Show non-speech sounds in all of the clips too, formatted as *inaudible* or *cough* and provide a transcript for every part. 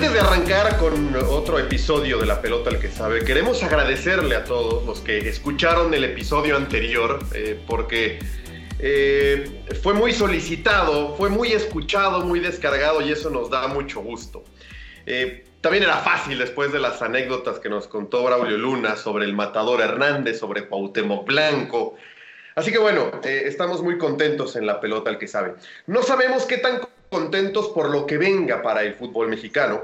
Antes de arrancar con otro episodio de La Pelota al que sabe, queremos agradecerle a todos los que escucharon el episodio anterior, eh, porque eh, fue muy solicitado, fue muy escuchado, muy descargado y eso nos da mucho gusto. Eh, también era fácil después de las anécdotas que nos contó Braulio Luna sobre el matador Hernández, sobre Cuauhtémoc Blanco. Así que bueno, estamos muy contentos en La Pelota al que sabe. No sabemos qué tan contentos por lo que venga para el fútbol mexicano,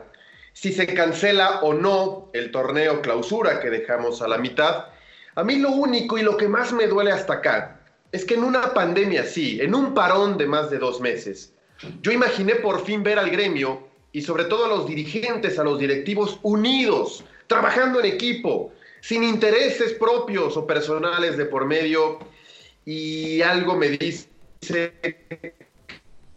si se cancela o no el torneo clausura que dejamos a la mitad. A mí lo único y lo que más me duele hasta acá es que en una pandemia así, en un parón de más de dos meses, yo imaginé por fin ver al gremio y sobre todo a los dirigentes, a los directivos unidos, trabajando en equipo, sin intereses propios o personales de por medio. Y algo me dice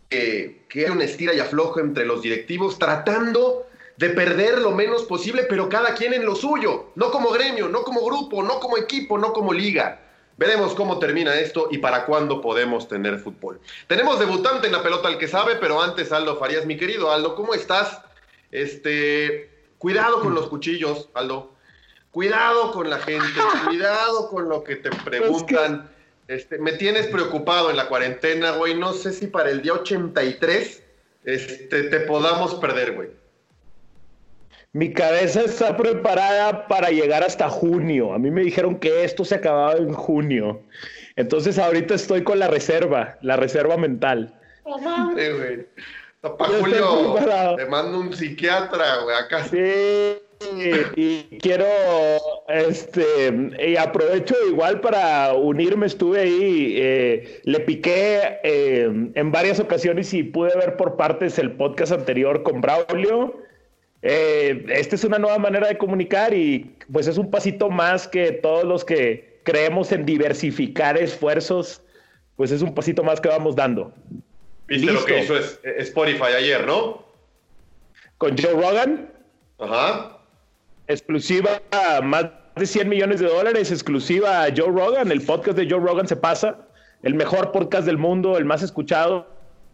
que, que hay un estira y aflojo entre los directivos tratando de perder lo menos posible, pero cada quien en lo suyo, no como gremio, no como grupo, no como equipo, no como liga. Veremos cómo termina esto y para cuándo podemos tener fútbol. Tenemos debutante en la pelota al que sabe, pero antes Aldo Farías, mi querido Aldo, ¿cómo estás? Este, cuidado con los cuchillos, Aldo. Cuidado con la gente, *laughs* cuidado con lo que te preguntan. Este, me tienes preocupado en la cuarentena, güey. No sé si para el día 83 este, te podamos perder, güey. Mi cabeza está preparada para llegar hasta junio. A mí me dijeron que esto se acababa en junio. Entonces ahorita estoy con la reserva, la reserva mental. Sí, güey. Papá Julio, te mando un psiquiatra, güey, acá. Sí, y quiero, este, y aprovecho igual para unirme, estuve ahí, eh, le piqué eh, en varias ocasiones y pude ver por partes el podcast anterior con Braulio. Eh, esta es una nueva manera de comunicar y pues es un pasito más que todos los que creemos en diversificar esfuerzos, pues es un pasito más que vamos dando. Viste lo que hizo Spotify ayer, ¿no? Con Joe Rogan. Ajá. Exclusiva, más de 100 millones de dólares, exclusiva a Joe Rogan. El podcast de Joe Rogan se pasa. El mejor podcast del mundo, el más escuchado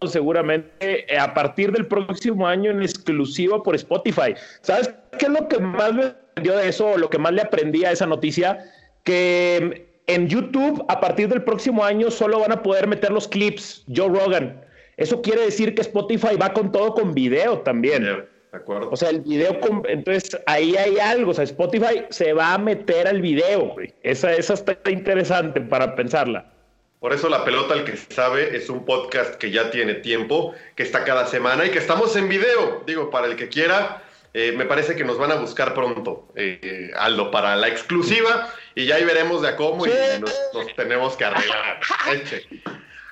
seguramente eh, a partir del próximo año en exclusiva por Spotify. ¿Sabes qué es lo que más me aprendió de eso, lo que más le aprendí a esa noticia? Que en YouTube a partir del próximo año solo van a poder meter los clips Joe Rogan. Eso quiere decir que Spotify va con todo con video también. De acuerdo. O sea, el video, entonces ahí hay algo, o sea, Spotify se va a meter al video, güey. Esa, esa está interesante para pensarla. Por eso La Pelota el que sabe es un podcast que ya tiene tiempo, que está cada semana y que estamos en video. Digo, para el que quiera, eh, me parece que nos van a buscar pronto, eh, Aldo, para la exclusiva y ya ahí veremos de a cómo y nos, tenemos que arreglar.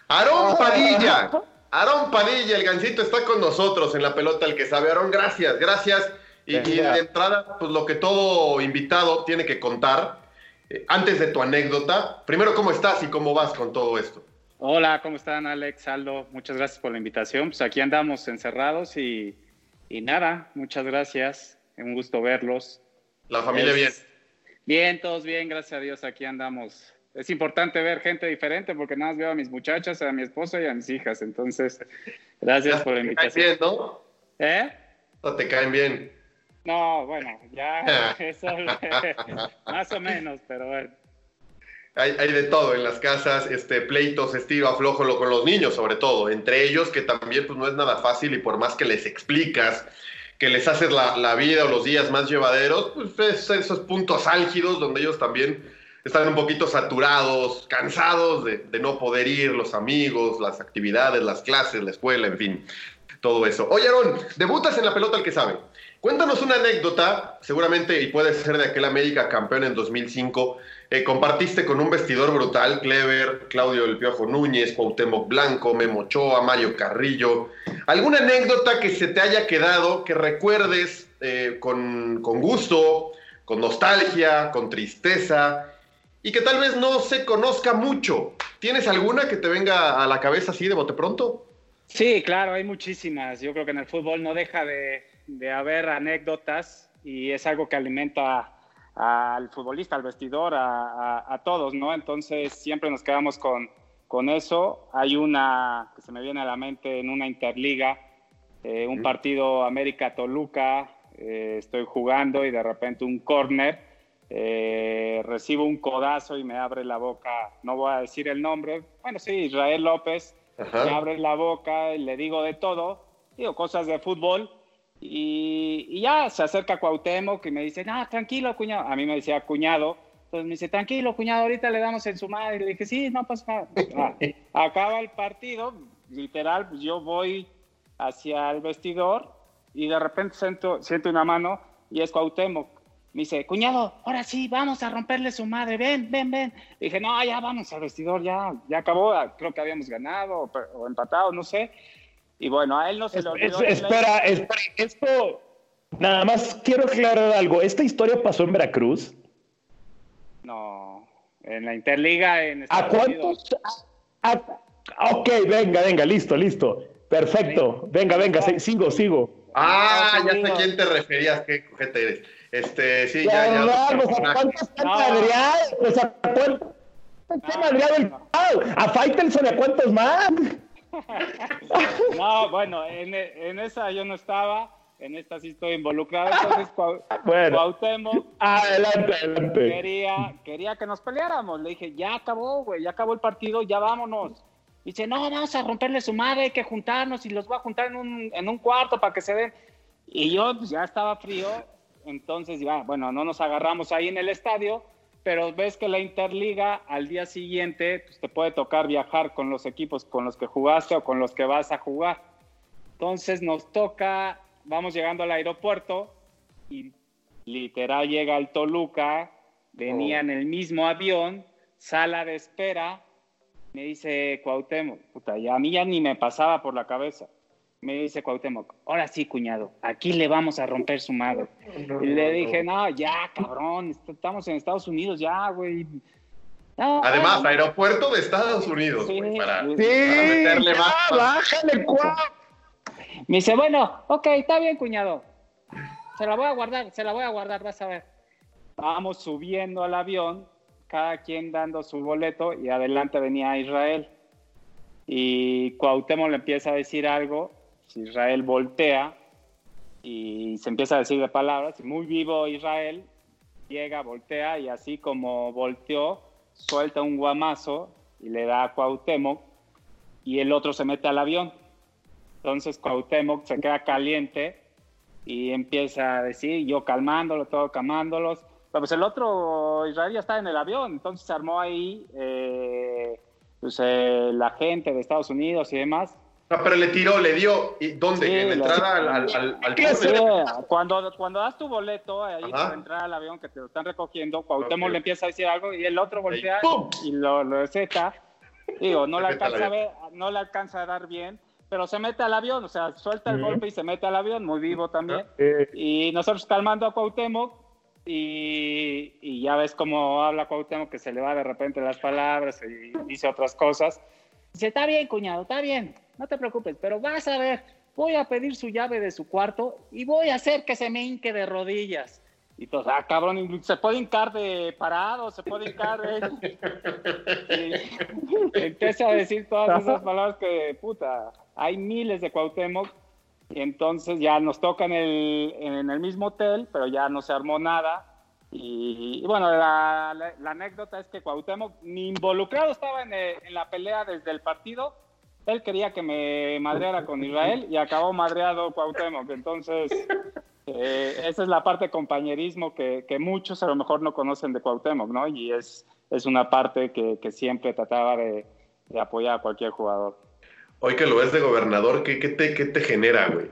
Aarón Padilla, Aarón Padilla, el gancito está con nosotros en La Pelota el que sabe. Aarón, gracias, gracias. Y, y de entrada, pues lo que todo invitado tiene que contar eh, antes de tu anécdota, primero, ¿cómo estás y cómo vas con todo esto? Hola, ¿cómo están Alex, Aldo? Muchas gracias por la invitación. Pues aquí andamos encerrados y, nada, muchas gracias. Un gusto verlos. ¿La familia bien? Bien, todos bien, gracias a Dios, aquí andamos. Es importante ver gente diferente porque nada más veo a mis muchachas, a mi esposa y a mis hijas. Entonces, gracias por la invitación. Bien, ¿no? ¿Eh? ¿No te caen bien? No, bueno, ya *laughs* eso más o menos, pero bueno. Hay, hay, de todo en las casas, este, pleitos, estilo aflojo con los niños, sobre todo, entre ellos, que también pues, no es nada fácil y por más que les explicas, que les haces la, la vida o los días más llevaderos, pues es esos puntos álgidos donde ellos también están un poquito saturados, cansados de, no poder ir, los amigos, las actividades, las clases, la escuela, en fin, todo eso. Oye, Aaron, debutas en la pelota el que sabe. Cuéntanos una anécdota, seguramente, y puede ser de aquel América campeón en 2005. Eh, compartiste con un vestidor brutal, Clever, Claudio El Piojo Núñez, Cuauhtémoc Blanco, Memo Ochoa, Mario Carrillo. ¿Alguna anécdota que se te haya quedado, que recuerdes eh, con, con gusto, con nostalgia, con tristeza, y que tal vez no se conozca mucho? ¿Tienes alguna que te venga a la cabeza así de bote pronto? Sí, claro, hay muchísimas. Yo creo que en el fútbol no deja de de haber anécdotas y es algo que alimenta al futbolista, al vestidor, a, todos, ¿no? Entonces siempre nos quedamos con, con, eso. Hay una que se me viene a la mente en una interliga, eh, un partido América-Toluca, eh, estoy jugando y de repente un córner, eh, recibo un codazo y me abre la boca, no voy a decir el nombre, bueno, sí, Israel López, me abre la boca y le digo de todo, digo cosas de fútbol y, ya se acerca Cuauhtémoc y me dice, no, tranquilo, cuñado. A mí me decía cuñado. Entonces me dice, tranquilo, cuñado, ahorita le damos en su madre. Y le dije, sí, no pasa nada. Ah, acaba el partido, literal, pues yo voy hacia el vestidor y de repente siento, siento una mano y es Cuauhtémoc. Me dice, cuñado, ahora sí, vamos a romperle su madre, ven, ven, ven. dije, no, ya vamos al vestidor, ya, ya acabó, creo que habíamos ganado o empatado, no sé. Y bueno, a él no se le olvidó. espera, espera, esto. Nada más quiero aclarar algo. ¿Esta historia pasó en Veracruz? No, en la Interliga en Estados ¿A cuántos? ok, venga, venga, listo, listo. Perfecto. Venga, venga, sigo, sigo. Ah, ya sé a quién te referías, qué cojete eres. Este, sí, ya, ya. ya pues, ¿A cuántos no. Adrián? Pues, ¿A cuántos Adrián ¿A Faitelson a cuántos más? *laughs* no, bueno, en, en, esa yo no estaba, en esta sí estoy involucrado. Entonces, *laughs* bueno, Cuauhtémoc adelante, adelante. Quería, quería que nos peleáramos. Le dije, ya acabó, güey, ya acabó el partido, ya vámonos. Dice, no, vamos a romperle su madre, hay que juntarnos y los voy a juntar en un, en un cuarto para que se den. Y yo pues, ya estaba frío, entonces, bueno, no nos agarramos ahí en el estadio pero ves que la Interliga al día siguiente pues, te puede tocar viajar con los equipos con los que jugaste o con los que vas a jugar. Entonces nos toca, vamos llegando al aeropuerto y literal llega el Toluca, venía en el mismo avión, sala de espera, me dice Cuauhtémoc, puta, y a mí ya ni me pasaba por la cabeza me dice Cuauhtémoc, ahora sí, cuñado, aquí le vamos a romper su madre. y le dije, no, ya, cabrón, estamos en Estados Unidos, ya, güey. Además, aeropuerto de Estados Unidos, sí, para, meterle más. Bájale, Me dice, bueno, ok, está bien, cuñado. Se la voy a guardar, se la voy a guardar, vas a ver. Vamos subiendo al avión, cada quien dando su boleto, y adelante venía Israel. Y Cuauhtémoc le empieza a decir algo Israel voltea y se empieza a decir de palabras, muy vivo Israel, llega, voltea y así como volteó, suelta un guamazo y le da a Cuauhtémoc y el otro se mete al avión. Entonces Cuauhtémoc se queda caliente y empieza a decir, yo calmándolo, todo calmándolos. Pero pues el otro, Israel ya está en el avión, entonces se armó ahí eh, pues, eh, la gente de Estados Unidos y demás. Pero le tiró, le dio, ¿y dónde? Sí, ¿En la entrada al, al, al- al- Sí, cuando, cuando das tu boleto ahí Ajá. para entrar al avión que te lo están recogiendo, Cuauhtémoc Ok. le empieza a decir algo y el otro voltea y lo, lo zeta. Digo, no le, alcanza a ver, no le alcanza a dar bien, pero se mete al avión, o sea, suelta el Ujú. golpe y se mete al avión, muy vivo también. Eh, Y nosotros calmando a Cuauhtémoc y, y ya ves cómo habla Cuauhtémoc que se le va de repente las palabras y dice otras cosas. Dice, está bien, cuñado, está bien, no te preocupes, pero vas a ver, voy a pedir su llave de su cuarto y voy a hacer que se me hinque de rodillas. Y todos, ah, cabrón, se puede hincar de parado, se puede hincar de... *laughs* Y empieza a decir todas esas palabras que, puta, hay miles de Cuauhtémoc y entonces ya nos toca en el, en el mismo hotel, pero ya no se armó nada. Y, y bueno, la, la- la anécdota es que Cuauhtémoc ni involucrado estaba en, eh, en la pelea desde el partido. Él quería que me madreara con Israel y acabó madreado Cuauhtémoc. Entonces, eh, esa es la parte de compañerismo que, que muchos a lo mejor no conocen de Cuauhtémoc, ¿no? Y es, es una parte que, que siempre trataba de, de apoyar a cualquier jugador. Hoy que lo ves de gobernador, ¿qué, qué te, qué te genera, güey?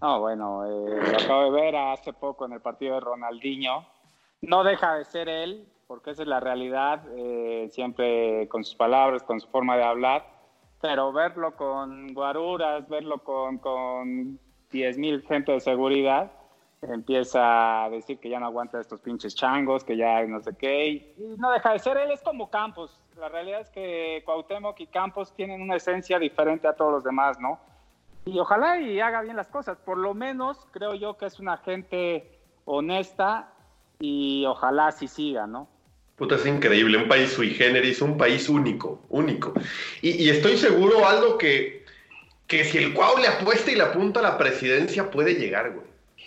No, bueno, eh, lo acabo de ver hace poco en el partido de Ronaldinho. No deja de ser él, porque esa es la realidad, eh, siempre con sus palabras, con su forma de hablar, pero verlo con guaruras, verlo con, con 10.000 gente de seguridad, empieza a decir que ya no aguanta estos pinches changos, que ya no sé qué, y, no deja de ser él, es como Campos. La realidad es que Cuauhtémoc y Campos tienen una esencia diferente a todos los demás, ¿no? y ojalá y haga bien las cosas. Por lo menos creo yo que es una gente honesta y ojalá sí siga, ¿no? Puta, es increíble, un país sui generis, un país único, único. Y, y estoy seguro, Aldo, que, que si el Cuau le apuesta y le apunta a la presidencia, puede llegar, güey.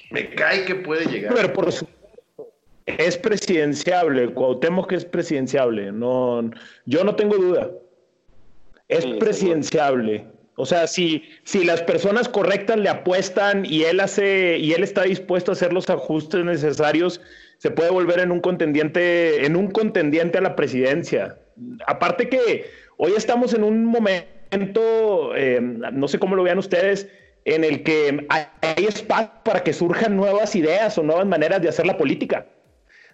Me cae que puede llegar. Pero por supuesto, es presidenciable. Cuauhtémoc es presidenciable. No, yo no tengo duda. Es Sí, presidenciable. O sea, si, si las personas correctas le apuestan y él hace y él está dispuesto a hacer los ajustes necesarios, se puede volver en un contendiente, en un contendiente a la presidencia. Aparte que hoy estamos en un momento, eh, no sé cómo lo vean ustedes, en el que hay espacio para que surjan nuevas ideas o nuevas maneras de hacer la política.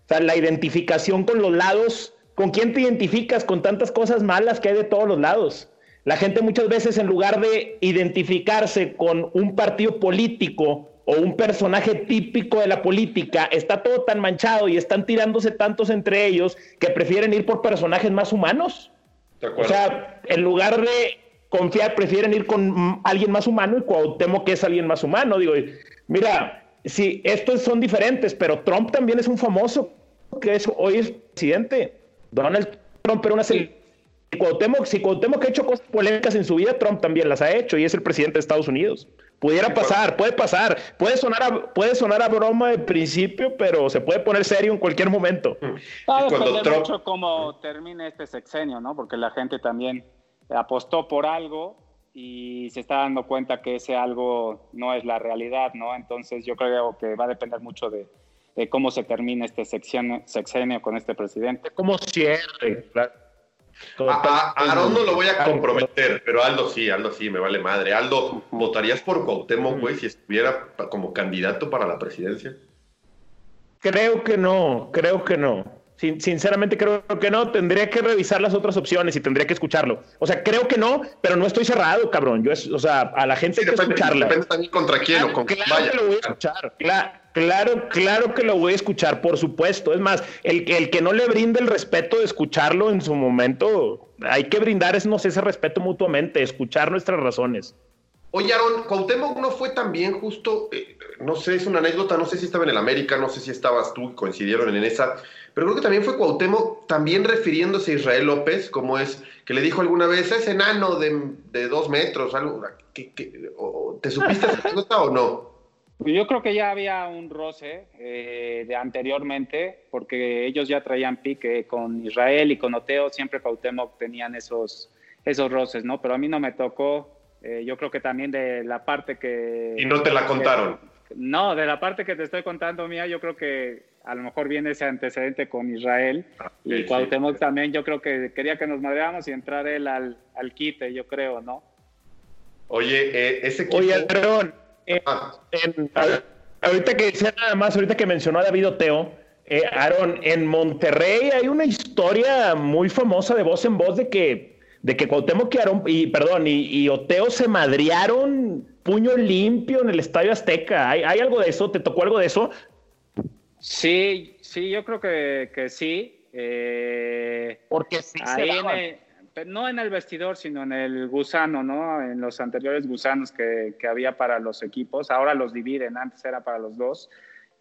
O sea, la identificación con los lados, ¿con quién te identificas con tantas cosas malas que hay de todos los lados? La gente muchas veces en lugar de identificarse con un partido político o un personaje típico de la política, está todo tan manchado y están tirándose tantos entre ellos que prefieren ir por personajes más humanos. De O sea, en lugar de confiar, prefieren ir con alguien más humano y Cuauhtémoc que es alguien más humano. Digo, mira, sí, estos son diferentes, pero Trump también es un famoso que es, hoy es presidente. Donald Trump era una. Cuauhtémoc, si Cuauhtémoc ha hecho cosas polémicas en su vida, Trump también las ha hecho y es el presidente de Estados Unidos. Pudiera pasar, puede pasar, puede sonar a, puede sonar a broma de principio, pero se puede poner serio en cualquier momento. Va a depender Trump- mucho cómo termine este sexenio, ¿no? Porque la gente también apostó por algo y se está dando cuenta que ese algo no es la realidad, ¿no? Entonces yo creo que va a depender mucho de, de cómo se termine este sexenio, sexenio con este presidente. Como cierre, claro. A, a- no lo voy a comprometer, pero Aldo sí, Aldo sí, me vale madre. Aldo, ¿votarías por Cuauhtémoc, güey, si estuviera como candidato para la presidencia? Creo que no, creo que no. Sin- sinceramente creo que no. Tendría que revisar las otras opciones y tendría que escucharlo. O sea, creo que no, pero no estoy cerrado, cabrón. Yo es, o sea, a la gente hay que Depende, escucharla. depende también contra quién o con quién Claro vaya. que lo voy a escuchar. Cla- Claro, claro que lo voy a escuchar, por supuesto. Es más, el, que- el que no le brinde el respeto de escucharlo en su momento, hay que brindar ese, no sé, ese respeto mutuamente, escuchar nuestras razones. Oye, Aaron, Cuauhtémoc no fue también justo, eh, no sé, es una anécdota, no sé si estaba en el América, no sé si estabas tú, coincidieron en esa, pero creo que también fue Cuauhtémoc también refiriéndose a Israel López, como es, que le dijo alguna vez, es enano de, de dos metros, algo, ¿qué- qué- o- ¿te supiste esa anécdota o no? Yo creo que ya había un roce eh, de anteriormente, porque ellos ya traían pique con Israel y con Oteo, siempre Cuauhtémoc tenían esos, esos roces, ¿no? Pero a mí no me tocó Eh, yo creo que también de la parte que... Y no te la contaron. no, de la parte que te estoy contando, mía, yo creo que a lo mejor viene ese antecedente con Israel. Ah, y Cuauhtémoc también, yo creo que quería que nos madreáramos y entrar él al, al quite, yo creo, ¿no? Oye, eh, ese equipo... Oye, perdón, eh, ah. ahorita que nada más, ahorita que mencionó a David Oteo, eh, Aaron, en Monterrey hay una historia muy famosa de voz en voz de que, de que Cuauhtémoc y, y perdón, y, Oteo se madrearon puño limpio en el Estadio Azteca. ¿Hay, ¿Hay, algo de eso? ¿Te tocó algo de eso? Sí, sí, yo creo que, que sí. Eh, Porque sí ahí no en el vestidor, sino en el gusano, ¿no? En los anteriores gusanos que, que había para los equipos. Ahora los dividen, antes era para los dos.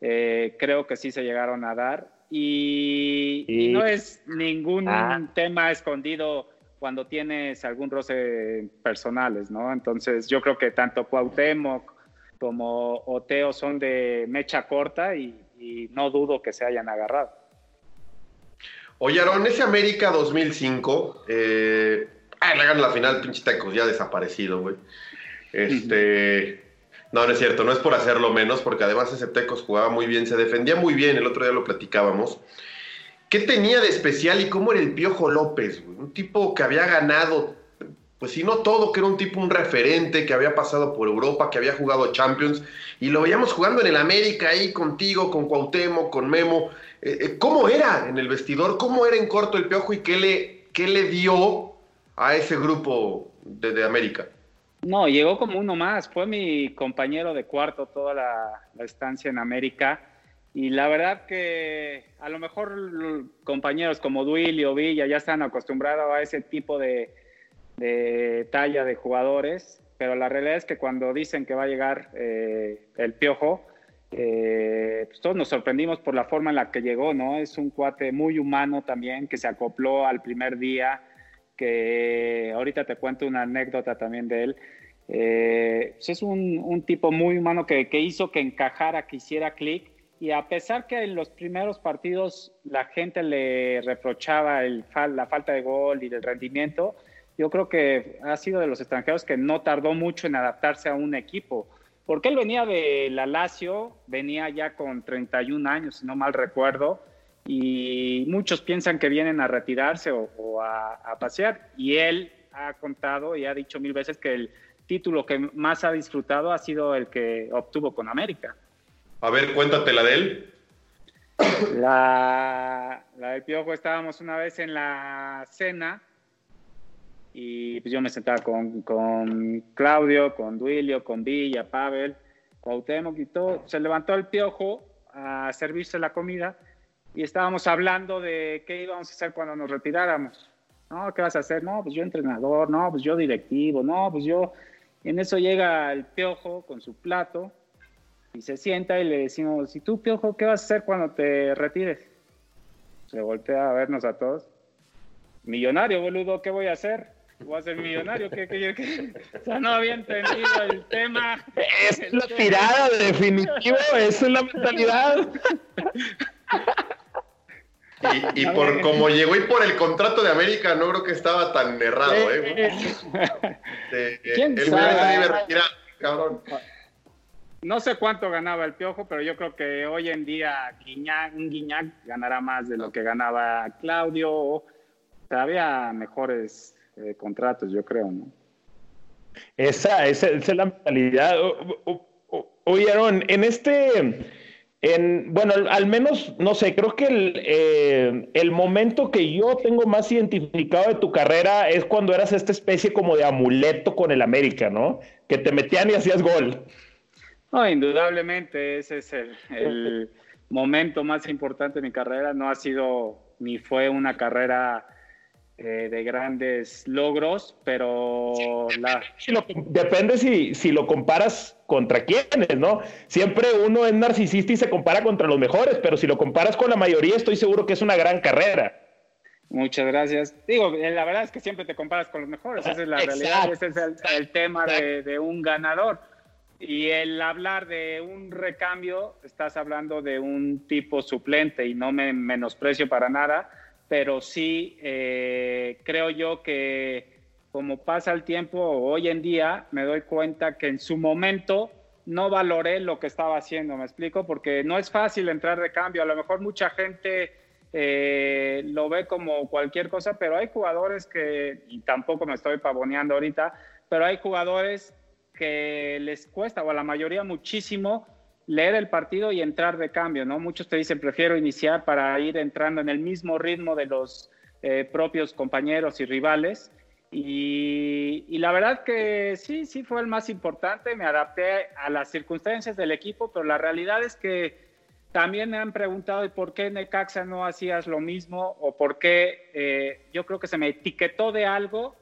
Eh, creo que sí se llegaron a dar. Y, no es ningún ah. tema escondido cuando tienes algún roce personales, ¿no? Entonces yo creo que tanto Cuauhtémoc como Oteo son de mecha corta y, no dudo que se hayan agarrado. Oye, Aaron, ese América 2005, eh, ah, le ganan la final, pinche tacos, ya desaparecido, güey. Este, no, no es cierto, no es por hacerlo menos, porque además ese Tecos jugaba muy bien, se defendía muy bien, el otro día lo platicábamos. ¿Qué tenía de especial y cómo era el Piojo López? Un tipo que había ganado, pues si no todo, que era un tipo, un referente, que había pasado por Europa, que había jugado Champions, y lo veíamos jugando en el América ahí contigo, con Cuauhtémoc, con Memo. Eh, eh, ¿Cómo era en el vestidor? ¿Cómo era en corto el Piojo y qué le, qué le dio a ese grupo de, América? No, llegó como uno más. Fue mi compañero de cuarto toda la, estancia en América. Y la verdad que a lo mejor compañeros como Duilio, Villa ya están acostumbrados a ese tipo de, talla de jugadores, pero la realidad es que cuando dicen que va a llegar eh, el Piojo, eh, pues todos nos sorprendimos por la forma en la que llegó, ¿no? Es un cuate muy humano también, que se acopló al primer día, que ahorita te cuento una anécdota también de él. Eh, pues es un, tipo muy humano que, hizo que encajara, que hiciera clic. Y a pesar que en los primeros partidos la gente le reprochaba el, la falta de gol y del rendimiento, yo creo que ha sido de los extranjeros que no tardó mucho en adaptarse a un equipo. Porque él venía de la Lazio, venía ya con 31 años, si no mal recuerdo, y muchos piensan que vienen a retirarse o, a, pasear. Y él ha contado y ha dicho mil veces que el título que más ha disfrutado ha sido el que obtuvo con América. A ver, cuéntate la de él. La, la del Piojo estábamos una vez en la cena y pues yo me sentaba con, con Claudio, con Duilio, con Villa, Pavel, Cuauhtémoc y todo. Se levantó el Piojo a servirse la comida y estábamos hablando de qué íbamos a hacer cuando nos retiráramos. No, ¿qué vas a hacer? No, pues yo entrenador, no, pues yo directivo, no, pues yo... en eso llega el piojo con su plato y se sienta y le decimos, ¿y tú, piojo, qué vas a hacer cuando te retires? Se voltea a vernos a todos. Millonario, boludo, ¿qué voy a hacer? voy a ser millonario. ¿Qué, qué, qué? O sea, no había entendido el tema. Es la tirada, definitivo, esa es la mentalidad. Y, por como llegó y por el contrato de América, no creo que estaba tan errado, ¿eh? ¿Quién sabe? cabrón. No sé cuánto ganaba el Piojo, pero yo creo que hoy en día Guiñac, un Guiñac ganará más de lo que ganaba Claudio. Había mejores eh, contratos, yo creo, ¿no? Esa, esa, esa es la mentalidad. Oye, Aaron, en este en, bueno, al, menos, no sé, creo que eh, el, momento que yo tengo más identificado de tu carrera es cuando eras esta especie como de amuleto con el América, ¿no? Que te metían y hacías gol. No, indudablemente ese es el *laughs* momento más importante de mi carrera. No ha sido ni fue una carrera eh, de grandes logros, pero la... depende si, si lo comparas contra quiénes, ¿no? Siempre uno es narcisista y se compara contra los mejores, pero si lo comparas con la mayoría, estoy seguro que es una gran carrera. Muchas gracias. Digo, eh, la verdad es que siempre te comparas con los mejores, esa es la realidad, ese es el, tema de, de, un ganador. Y el hablar de un recambio, estás hablando de un tipo suplente y no me menosprecio para nada, pero sí eh, creo yo que como pasa el tiempo hoy en día, me doy cuenta que en su momento no valoré lo que estaba haciendo, me explico, porque no es fácil entrar de cambio. A lo mejor mucha gente eh, lo ve como cualquier cosa, pero hay jugadores que, y tampoco me estoy pavoneando ahorita, pero hay jugadores que les cuesta, o a la mayoría muchísimo, leer el partido y entrar de cambio, ¿no? Muchos te dicen, prefiero iniciar para ir entrando en el mismo ritmo de los eh, propios compañeros y rivales. Y, y, la verdad que sí, sí fue el más importante, me adapté a las circunstancias del equipo, pero la realidad es que también me han preguntado ¿y por qué Necaxa no hacías lo mismo o por qué eh, yo creo que se me etiquetó de algo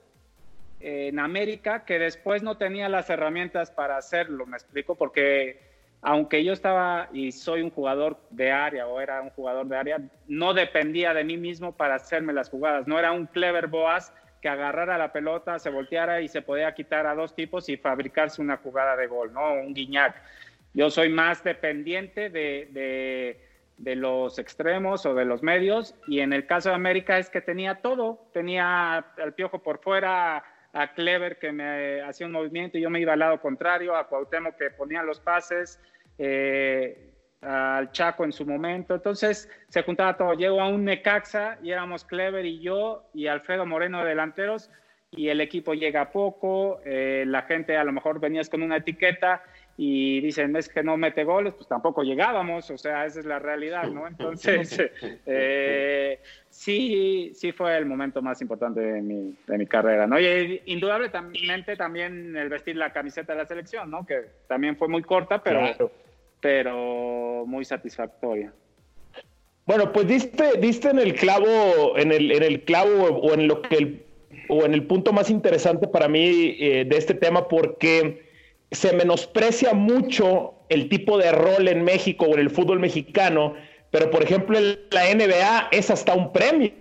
en América que después no tenía las herramientas para hacerlo, me explico, porque aunque yo estaba y soy un jugador de área o era un jugador de área, no dependía de mí mismo para hacerme las jugadas, no era un clever Boas que agarrara la pelota, se volteara y se podía quitar a dos tipos y fabricarse una jugada de gol, ¿no? Un guiñac. Yo soy más dependiente de, de, los extremos o de los medios y en el caso de América es que tenía todo, tenía al piojo por fuera, a Clever que me hacía un movimiento y yo me iba al lado contrario, a Cuauhtémoc que ponía los pases, eh, al Chaco en su momento. Entonces se juntaba todo. Llego a un Necaxa y éramos Clever y yo y Alfredo Moreno de delanteros y el equipo llega poco, eh, la gente a lo mejor venías con una etiqueta y dicen es que no mete goles, pues tampoco llegábamos, o sea, esa es la realidad, ¿no? Entonces, *laughs* eh, sí, sí fue el momento más importante de mi, de mi carrera, ¿no? Y indudablemente también el vestir la camiseta de la selección, ¿no? Que también fue muy corta, pero, pero muy satisfactoria. Bueno, pues diste, diste en el clavo, en el, en el clavo o en lo que el, o en el punto más interesante para mí eh, de este tema, porque se menosprecia mucho el tipo de rol en México o en el fútbol mexicano, pero por ejemplo en la NBA es hasta un premio.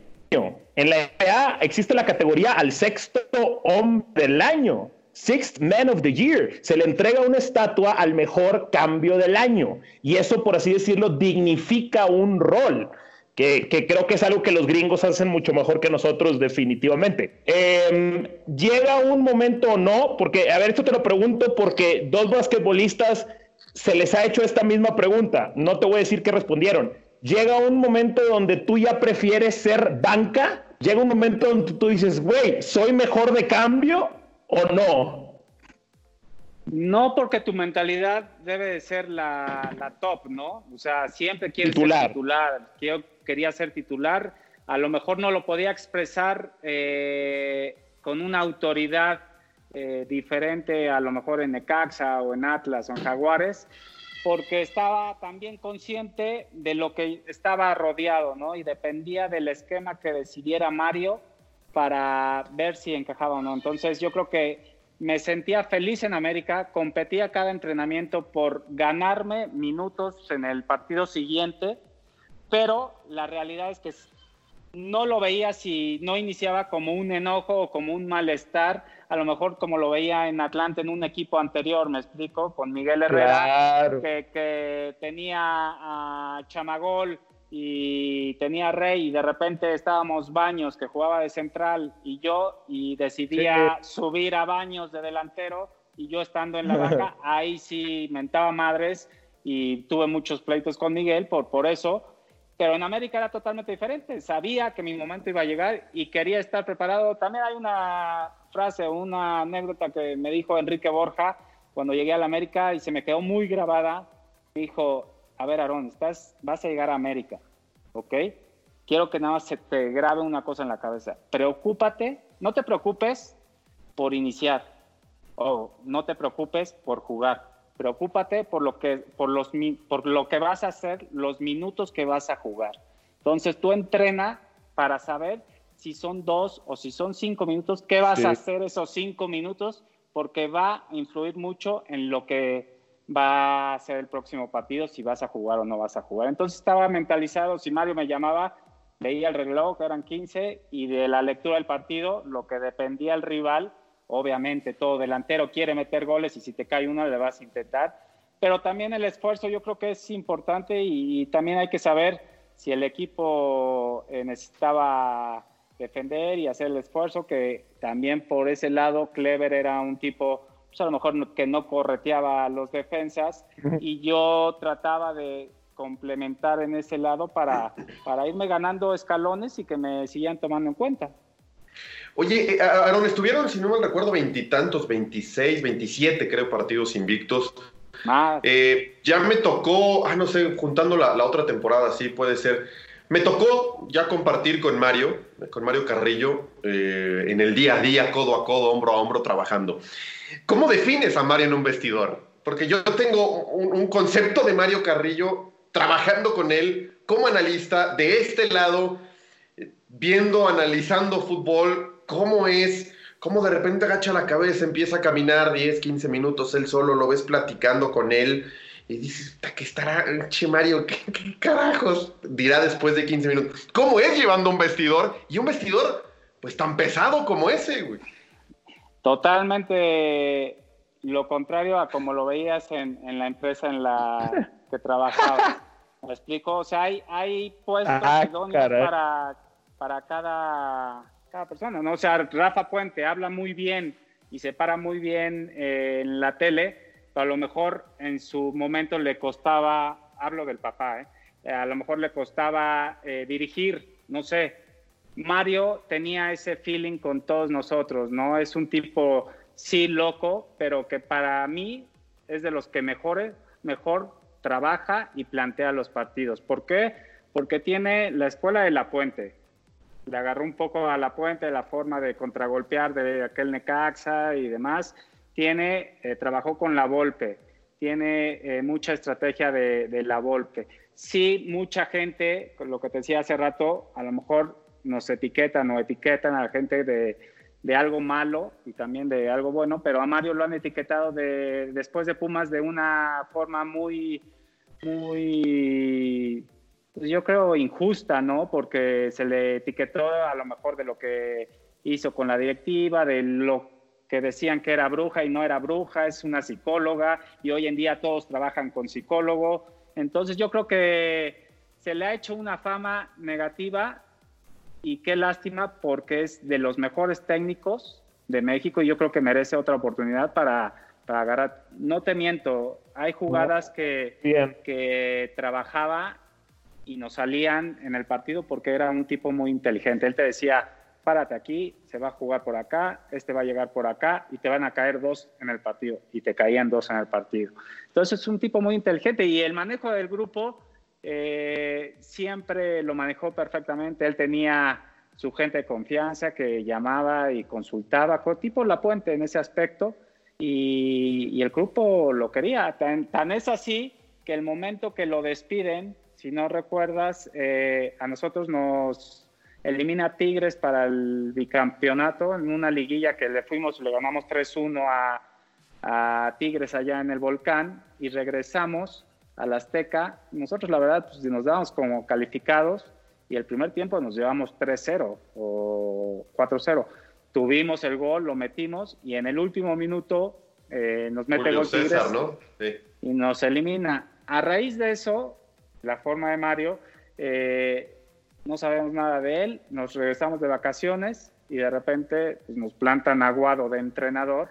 En la NBA existe la categoría al sexto hombre del año, Sixth Man of the Year. Se le entrega una estatua al mejor cambio del año y eso, por así decirlo, dignifica un rol que, creo que es algo que los gringos hacen mucho mejor que nosotros definitivamente. Em, ¿Llega un momento o no? Porque, a ver, esto te lo pregunto porque dos basquetbolistas se les ha hecho esta misma pregunta. No te voy a decir qué respondieron. ¿Llega un momento donde tú ya prefieres ser banca? ¿Llega un momento donde tú dices, güey, ¿soy mejor de cambio o no? No, porque tu mentalidad debe de ser la, top, ¿no? O sea, siempre quieres ser titular. Quiero, quería ser titular, a lo mejor no lo podía expresar eh, con una autoridad eh, diferente, a lo mejor en Necaxa o en Atlas o en Jaguares, porque estaba también consciente de lo que estaba rodeado, ¿no? Y dependía del esquema que decidiera Mario para ver si encajaba o no. Entonces yo creo que me sentía feliz en América, competía cada entrenamiento por ganarme minutos en el partido siguiente pero la realidad es que no lo veía si no iniciaba como un enojo o como un malestar, a lo mejor como lo veía en Atlanta en un equipo anterior, me explico, con Miguel Herrera, que, tenía a Chamagol y tenía Rey y de repente estábamos Baños que jugaba de central y yo y decidía subir a Baños de delantero y yo estando en la *laughs* banca, ahí sí mentaba madres y tuve muchos pleitos con Miguel por, por eso, pero en América era totalmente diferente. Sabía que mi momento iba a llegar y quería estar preparado. También hay una frase, una anécdota que me dijo Enrique Borja cuando llegué a la América y se me quedó muy grabada. Dijo, a ver, Aarón, estás, vas a llegar a América, ¿ok? Quiero que nada más se te grabe una cosa en la cabeza. Preocúpate, no te preocupes por iniciar o no te preocupes por jugar preocúpate por lo que, por los, por lo que vas a hacer, los minutos que vas a jugar. Entonces tú entrena para saber si son dos o si son cinco minutos, qué vas a hacer esos cinco minutos, porque va a influir mucho en lo que va a ser el próximo partido, si vas a jugar o no vas a jugar. Entonces estaba mentalizado, si Mario me llamaba, veía el reloj, que eran 15, y de la lectura del partido, lo que dependía el rival, Obviamente todo delantero quiere meter goles y si te cae uno le vas a intentar. Pero también el esfuerzo yo creo que es importante y, también hay que saber si el equipo eh, necesitaba defender y hacer el esfuerzo, que también por ese lado Clever era un tipo, pues a lo mejor que no correteaba a los defensas y yo trataba de complementar en ese lado para, para irme ganando escalones y que me sigan tomando en cuenta. Oye, eh, Aaron, estuvieron, si no mal recuerdo, veintitantos, 26, 27, creo, partidos invictos. Eh, ya me tocó, ah, no sé, juntando la, otra temporada, sí, puede ser. Me tocó ya compartir con Mario, con Mario Carrillo, eh, en el día a día, codo a codo, hombro a hombro, trabajando. ¿Cómo defines a Mario en un vestidor? Porque yo tengo un concepto de Mario Carrillo trabajando con él como analista de este lado, viendo, analizando fútbol, cómo es, cómo de repente agacha la cabeza, empieza a caminar 10, 15 minutos él solo, lo ves platicando con él y dices, ¿qué estará, che Mario? ¿qué, carajos? Dirá después de 15 minutos. ¿Cómo es llevando un vestidor? Y un vestidor, pues tan pesado como ese, güey. Totalmente lo contrario a como lo veías en, en la empresa en la *laughs* que trabajabas. ¿Me explico? O sea, hay, hay puestos ah, para, para cada persona, ¿no? O sea, Rafa Puente habla muy bien y se para muy bien eh, en la tele, pero a lo mejor en su momento le costaba, hablo del papá, ¿eh? a lo mejor le costaba eh, dirigir, no sé. Mario tenía ese feeling con todos nosotros, ¿no? Es un tipo, sí, loco, pero que para mí es de los que mejores, mejor trabaja y plantea los partidos. ¿Por qué? Porque tiene la escuela de la Puente, le agarró un poco a la puente la forma de contragolpear de aquel Necaxa y demás. Tiene, eh, trabajó con la Volpe, tiene eh, mucha estrategia de, la Volpe. Sí, mucha gente, con lo que te decía hace rato, a lo mejor nos etiquetan o etiquetan a la gente de, de algo malo y también de algo bueno, pero a Mario lo han etiquetado de, después de Pumas de una forma muy, muy pues yo creo injusta, ¿no? Porque se le etiquetó a lo mejor de lo que hizo con la directiva, de lo que decían que era bruja y no era bruja, es una psicóloga y hoy en día todos trabajan con psicólogo. Entonces yo creo que se le ha hecho una fama negativa y qué lástima porque es de los mejores técnicos de México y yo creo que merece otra oportunidad para, para agarrar. No te miento, hay jugadas que, que trabajaba y nos salían en el partido porque era un tipo muy inteligente. Él te decía, párate aquí, se va a jugar por acá, este va a llegar por acá y te van a caer dos en el partido. Y te caían dos en el partido. Entonces es un tipo muy inteligente y el manejo del grupo eh, siempre lo manejó perfectamente. Él tenía su gente de confianza que llamaba y consultaba, tipo La Puente en ese aspecto, y, el grupo lo quería. tan es así que el momento que lo despiden, si no recuerdas, eh, a nosotros nos elimina Tigres para el bicampeonato en una liguilla que le fuimos, le ganamos 3-1 a, Tigres allá en el volcán y regresamos a la Azteca. Nosotros la verdad pues, nos dábamos como calificados y el primer tiempo nos llevamos 3-0 o 4-0. Tuvimos el gol, lo metimos y en el último minuto eh, nos mete el gol Tigres ¿no? y nos elimina. A raíz de eso, la forma de Mario, eh, no sabemos nada de él, nos regresamos de vacaciones y de repente pues, nos plantan Aguado de entrenador.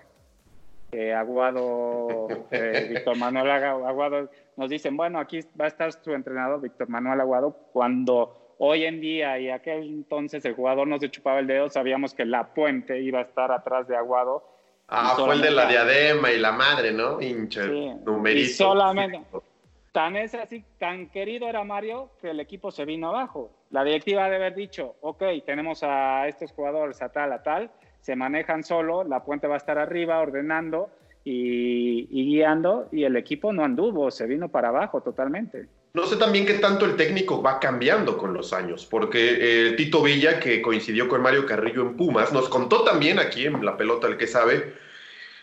Aguado, eh, *laughs* Víctor Manuel Aguado, nos dicen, bueno, aquí va a estar su entrenador, Víctor Manuel Aguado, cuando hoy en día y aquel entonces el jugador no se chupaba el dedo, sabíamos que la puente iba a estar atrás de Aguado. Ah, fue el de la diadema y la madre, ¿no? Hincha, sí. Y solamente, *laughs* Tan es así, tan querido era Mario que el equipo se vino abajo. La directiva debe haber dicho, ok, tenemos a estos jugadores a tal, a tal, se manejan solo, la puente va a estar arriba ordenando y, guiando y el equipo no anduvo, se vino para abajo totalmente. No sé también qué tanto el técnico va cambiando con los años, porque eh, Tito Villa, que coincidió con Mario Carrillo en Pumas, nos contó también aquí en La Pelota, el que sabe,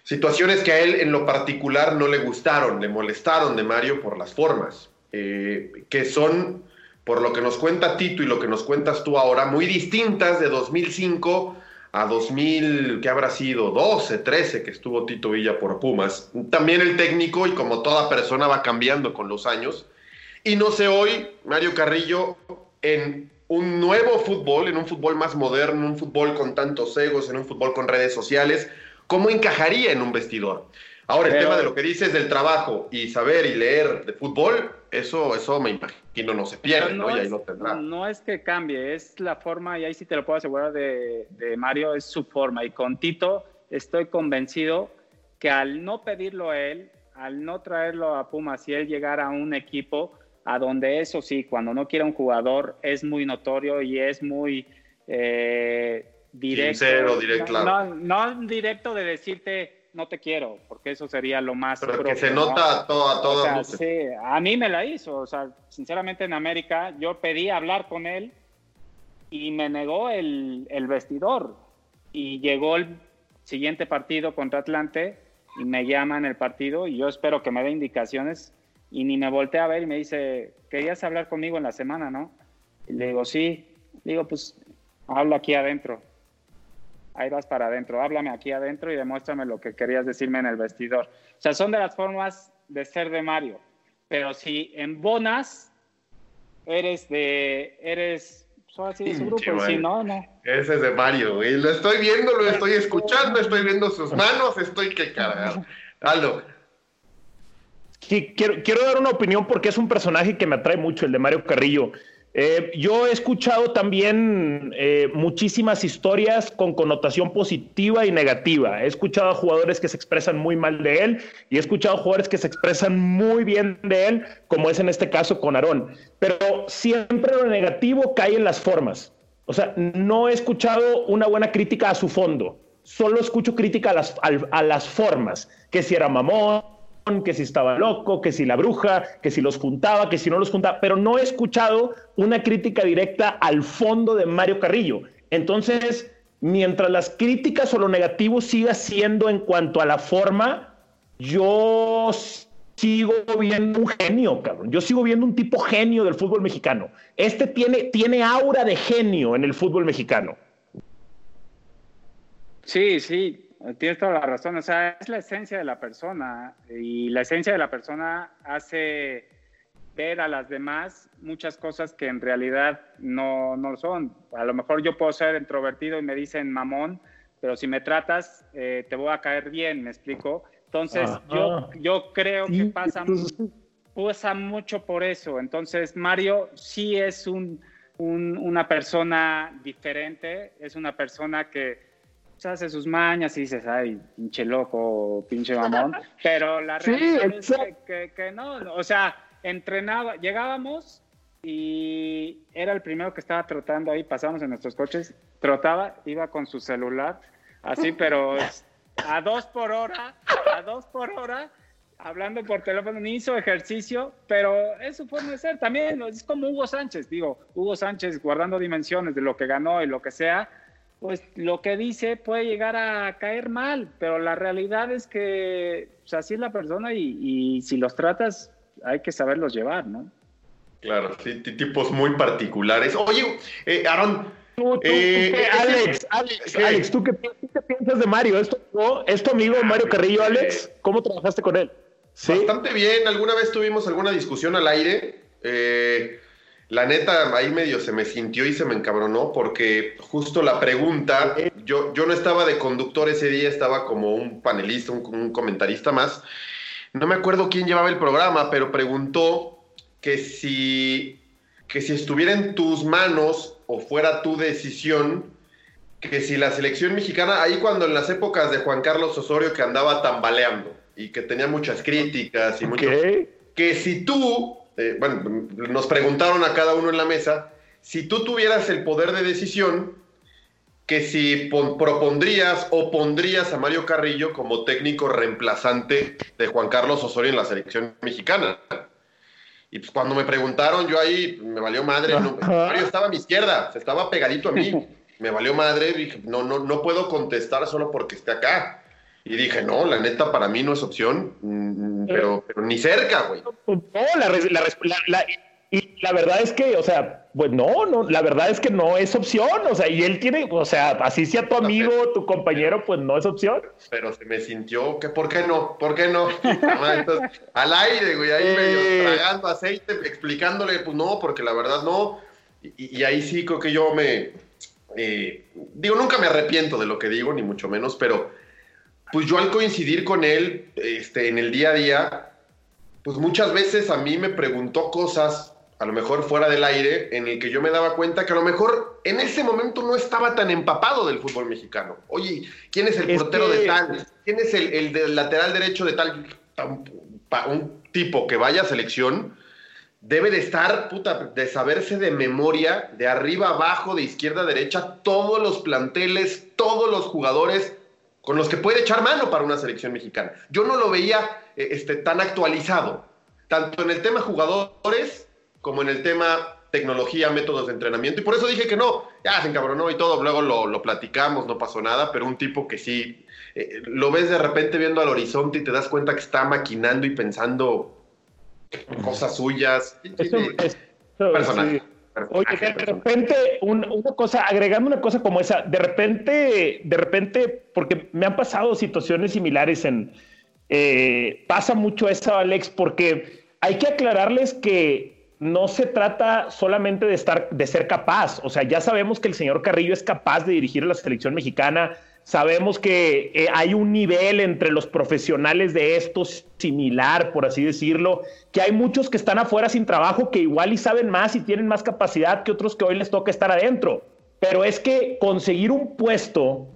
Situaciones que a él en lo particular no le gustaron, le molestaron de Mario por las formas, eh, que son, por lo que nos cuenta Tito y lo que nos cuentas tú ahora, muy distintas de 2005 a 2000, ¿qué habrá sido? 12, 13 que estuvo Tito Villa por Pumas. También el técnico, y como toda persona va cambiando con los años. Y no sé hoy, Mario Carrillo, en un nuevo fútbol, en un fútbol más moderno, un fútbol con tantos egos, en un fútbol con redes sociales, ¿cómo encajaría en un vestidor? Ahora, el tema de lo que dices del trabajo y saber y leer de fútbol, eso, eso me imagino no se pierde, ¿no? ¿no? Y ahí lo tendrá. no es que cambie, es la forma, y ahí sí te lo puedo asegurar de, de Mario, es su forma. Y con Tito estoy convencido que al no pedirlo a él, al no traerlo a Pumas y él llegar a un equipo a donde eso sí, cuando no quiere un jugador, es muy notorio y es muy eh, directo. Sincero, directo, no, claro. no, no directo de decirte no te quiero, porque eso sería lo más. Pero que propio, se ¿no? nota a todo- a O todas sea, sí, a mí me la hizo. O sea, sinceramente en América yo pedí hablar con él y me negó el, el vestidor. Y llegó el siguiente partido contra Atlante y me llaman el partido y yo espero que me dé indicaciones y ni me volteé a ver y me dice, querías hablar conmigo en la semana, ¿no? Y le digo, sí. Le digo, pues habla aquí adentro. Ahí vas para adentro, háblame aquí adentro y demuéstrame lo que querías decirme en el vestidor. O sea, son de las formas de ser de Mario. Pero si en bonas eres de, eres, así de su grupo, y si no, no. Ese es de Mario, güey. Lo estoy viendo, lo estoy escuchando, estoy viendo sus manos, estoy que cargado. Aldo. Sí, quiero, quiero dar una opinión porque es un personaje que me atrae mucho, el de Mario Carrillo. Eh, yo he escuchado también eh, muchísimas historias con connotación positiva y negativa. He escuchado a jugadores que se expresan muy mal de él y he escuchado jugadores que se expresan muy bien de él, como es en este caso con Aarón. Pero siempre lo negativo cae en las formas. O sea, no he escuchado una buena crítica a su fondo. Solo escucho crítica a las, al- a las formas. Que si era mamón, que si estaba loco, que si la bruja, que si los juntaba, que si no los juntaba, pero no he escuchado una crítica directa al fondo de Mario Carrillo. Entonces, mientras las críticas o lo negativo siga siendo en cuanto a la forma, yo sigo viendo un genio, cabrón. Yo sigo viendo un tipo genio del fútbol mexicano. Este tiene, tiene aura de genio en el fútbol mexicano. Sí, sí, tienes toda la razón. O sea, es la esencia de la persona y la esencia de la persona hace ver a las demás muchas cosas que en realidad no, no lo son. A lo mejor yo puedo ser introvertido y me dicen mamón, pero si me tratas, eh, te voy a caer bien, ¿me explico? Entonces, yo, yo creo que pasa mucho por eso. Entonces, Mario sí es un, un- una persona diferente, es una persona que pues, hace sus mañas y dices, ay, pinche loco, pinche mamón. *laughs* Pero la Sí, realidad es que, exacto. que- que no, o sea, entrenaba, llegábamos y era el primero que estaba trotando ahí, pasábamos en nuestros coches, trotaba, iba con su celular, así, *laughs* pero a dos por hora, a dos por hora, hablando por teléfono, ni hizo ejercicio, pero es su forma de ser también, es como Hugo Sánchez, digo, Hugo Sánchez guardando dimensiones de lo que ganó y lo que sea, pues lo que dice puede llegar a caer mal, pero la realidad es que pues, así es la persona y, y si los tratas hay que saberlos llevar, ¿no? Claro, sí, tipos muy particulares. Oye, eh, Aaron. Tú, tú, eh, ¿qué, ese- Alex, Alex, ¿qué? Alex, ¿tú qué, piensas de Mario? ¿Es tu, amigo- ¿Es tu amigo Mario Carrillo, Alex? ¿Cómo trabajaste con él? Sí. Bastante bien. Alguna vez tuvimos alguna discusión al aire. Eh, la neta, ahí medio se me sintió y se me encabronó porque justo la pregunta, yo, yo no estaba de conductor ese día, estaba como un panelista, un, un comentarista más. No me acuerdo quién llevaba el programa, pero preguntó que si, que si estuviera en tus manos o fuera tu decisión, que si la selección mexicana, ahí cuando en las épocas de Juan Carlos Osorio que andaba tambaleando y que tenía muchas críticas y mucho, que si tú, eh, bueno, nos preguntaron a cada uno en la mesa, si tú tuvieras el poder de decisión, que si pon- propondrías o pondrías a Mario Carrillo como técnico reemplazante de Juan Carlos Osorio en la selección mexicana. Y pues cuando me preguntaron, yo ahí me valió madre. no- *laughs* Mario estaba a mi izquierda, estaba pegadito a mí. *laughs* Me valió madre, dije, no, no, no puedo contestar solo porque esté acá. Y dije, no, la neta para mí no es opción, mm, pero, pero ni cerca, güey. No, la, la la- la- y la verdad es que, o sea, pues no, no, la verdad es que no es opción, o sea, y él tiene, o sea, así sea tu amigo, tu compañero, pues no es opción. Pero se me sintió que, ¿por qué no? ¿Por qué no? *laughs* Entonces, al aire, güey, ahí Eh. medio tragando aceite, explicándole, pues no, porque la verdad no. y, ahí sí creo que yo me, eh, digo, nunca me arrepiento de lo que digo, ni mucho menos, pero pues yo al coincidir con él este, en el día a día, pues muchas veces a mí me preguntó cosas, a lo mejor fuera del aire, en el que yo me daba cuenta que a lo mejor en ese momento no estaba tan empapado del fútbol mexicano. Oye, ¿quién es el portero de tal? ¿Quién es el, del lateral derecho de tal? Un, tipo que vaya a selección debe de estar, puta, de saberse de memoria, de arriba abajo, de izquierda a derecha, todos los planteles, todos los jugadores con los que puede echar mano para una selección mexicana. Yo no lo veía eh, este, tan actualizado, tanto en el tema jugadores como en el tema tecnología, métodos de entrenamiento, y por eso dije que no, ya se encabronó y todo, luego lo, platicamos, no pasó nada, pero un tipo que sí, eh, lo ves de repente viendo al horizonte y te das cuenta que está maquinando y pensando cosas suyas. Eso, personal. Oye, de repente, una cosa, agregando una cosa como esa, de repente, de repente, porque me han pasado situaciones similares en, eh, pasa mucho eso, Alex, porque hay que aclararles que no se trata solamente de estar, de ser capaz. O sea, ya sabemos que el señor Carrillo es capaz de dirigir a la selección mexicana, Sabemos que eh, hay un nivel entre los profesionales de esto similar, por así decirlo, que hay muchos que están afuera sin trabajo, que igual y saben más y tienen más capacidad que otros que hoy les toca estar adentro. Pero es que conseguir un puesto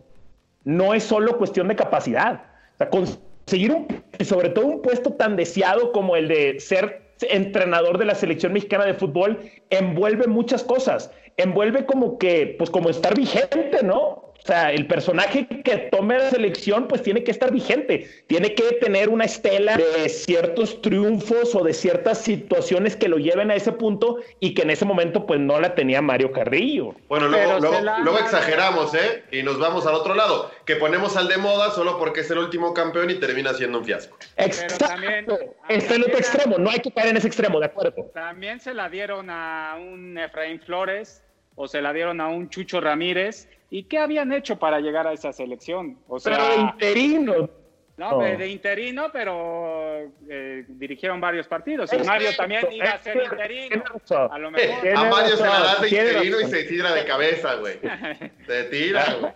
no es solo cuestión de capacidad. O sea, conseguir un, sobre todo un puesto tan deseado como el de ser entrenador de la selección mexicana de fútbol, envuelve muchas cosas. Envuelve como que, pues como estar vigente, ¿no? O sea, el personaje que tome la selección pues tiene que estar vigente, tiene que tener una estela de ciertos triunfos o de ciertas situaciones que lo lleven a ese punto y que en ese momento pues no la tenía Mario Carrillo. Bueno, luego, luego, exageramos, ¿eh? Y nos vamos al otro lado, que ponemos al de moda solo porque es el último campeón y termina siendo un fiasco. Exacto. También, Está en otro extremo, no hay que caer en ese extremo, de acuerdo. También se la dieron a un Efraín Flores o se la dieron a un Chucho Ramírez ¿Y qué habían hecho para llegar a esa selección? O sea, pero de interino. No, de interino, pero eh, dirigieron varios partidos. Y Mario también iba a ser interino. A lo mejor. A Mario se la da de interino y se tira de cabeza, güey. *laughs* Se tira, güey.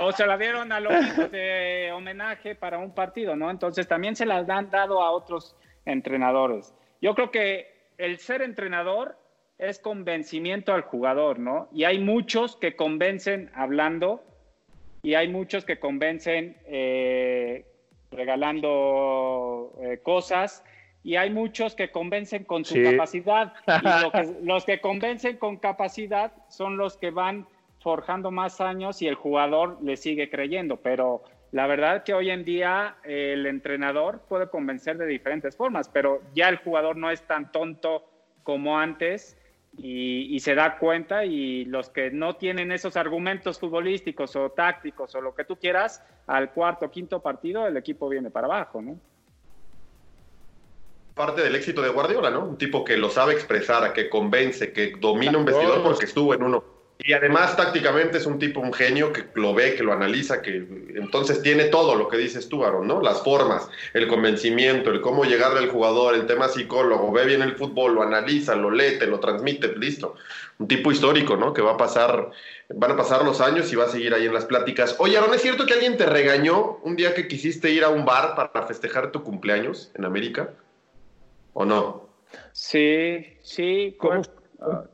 O se la dieron a los de homenaje para un partido, ¿no? Entonces también se las han dado a otros entrenadores. Yo creo que el ser entrenador es convencimiento al jugador, ¿no? Y hay muchos que convencen hablando y hay muchos que convencen eh, regalando eh, cosas y hay muchos que convencen con su capacidad. *laughs* Y los que convencen con capacidad son los que van forjando más años y el jugador le sigue creyendo, pero la verdad que hoy en día el entrenador puede convencer de diferentes formas, pero ya el jugador no es tan tonto como antes y, se da cuenta y los que no tienen esos argumentos futbolísticos o tácticos o lo que tú quieras, al cuarto o quinto partido el equipo viene para abajo, ¿no? Parte del éxito de Guardiola, ¿no? Un tipo que lo sabe expresar, que convence, que domina un vestidor porque estuvo en uno y además tácticamente es un tipo, un genio que lo ve, que lo analiza, que entonces tiene todo lo que dices tú, Aaron, ¿no? Las formas, el convencimiento, el cómo llegarle al jugador, el tema psicólogo, ve bien el fútbol, lo analiza, lo lee, te lo transmite, listo. Un tipo histórico, ¿no? Que va a pasar, van a pasar los años y va a seguir ahí en las pláticas. Oye, Aaron, ¿es cierto que alguien te regañó un día que quisiste ir a un bar para festejar tu cumpleaños en América? ¿O no? Sí, sí. ¿Cómo?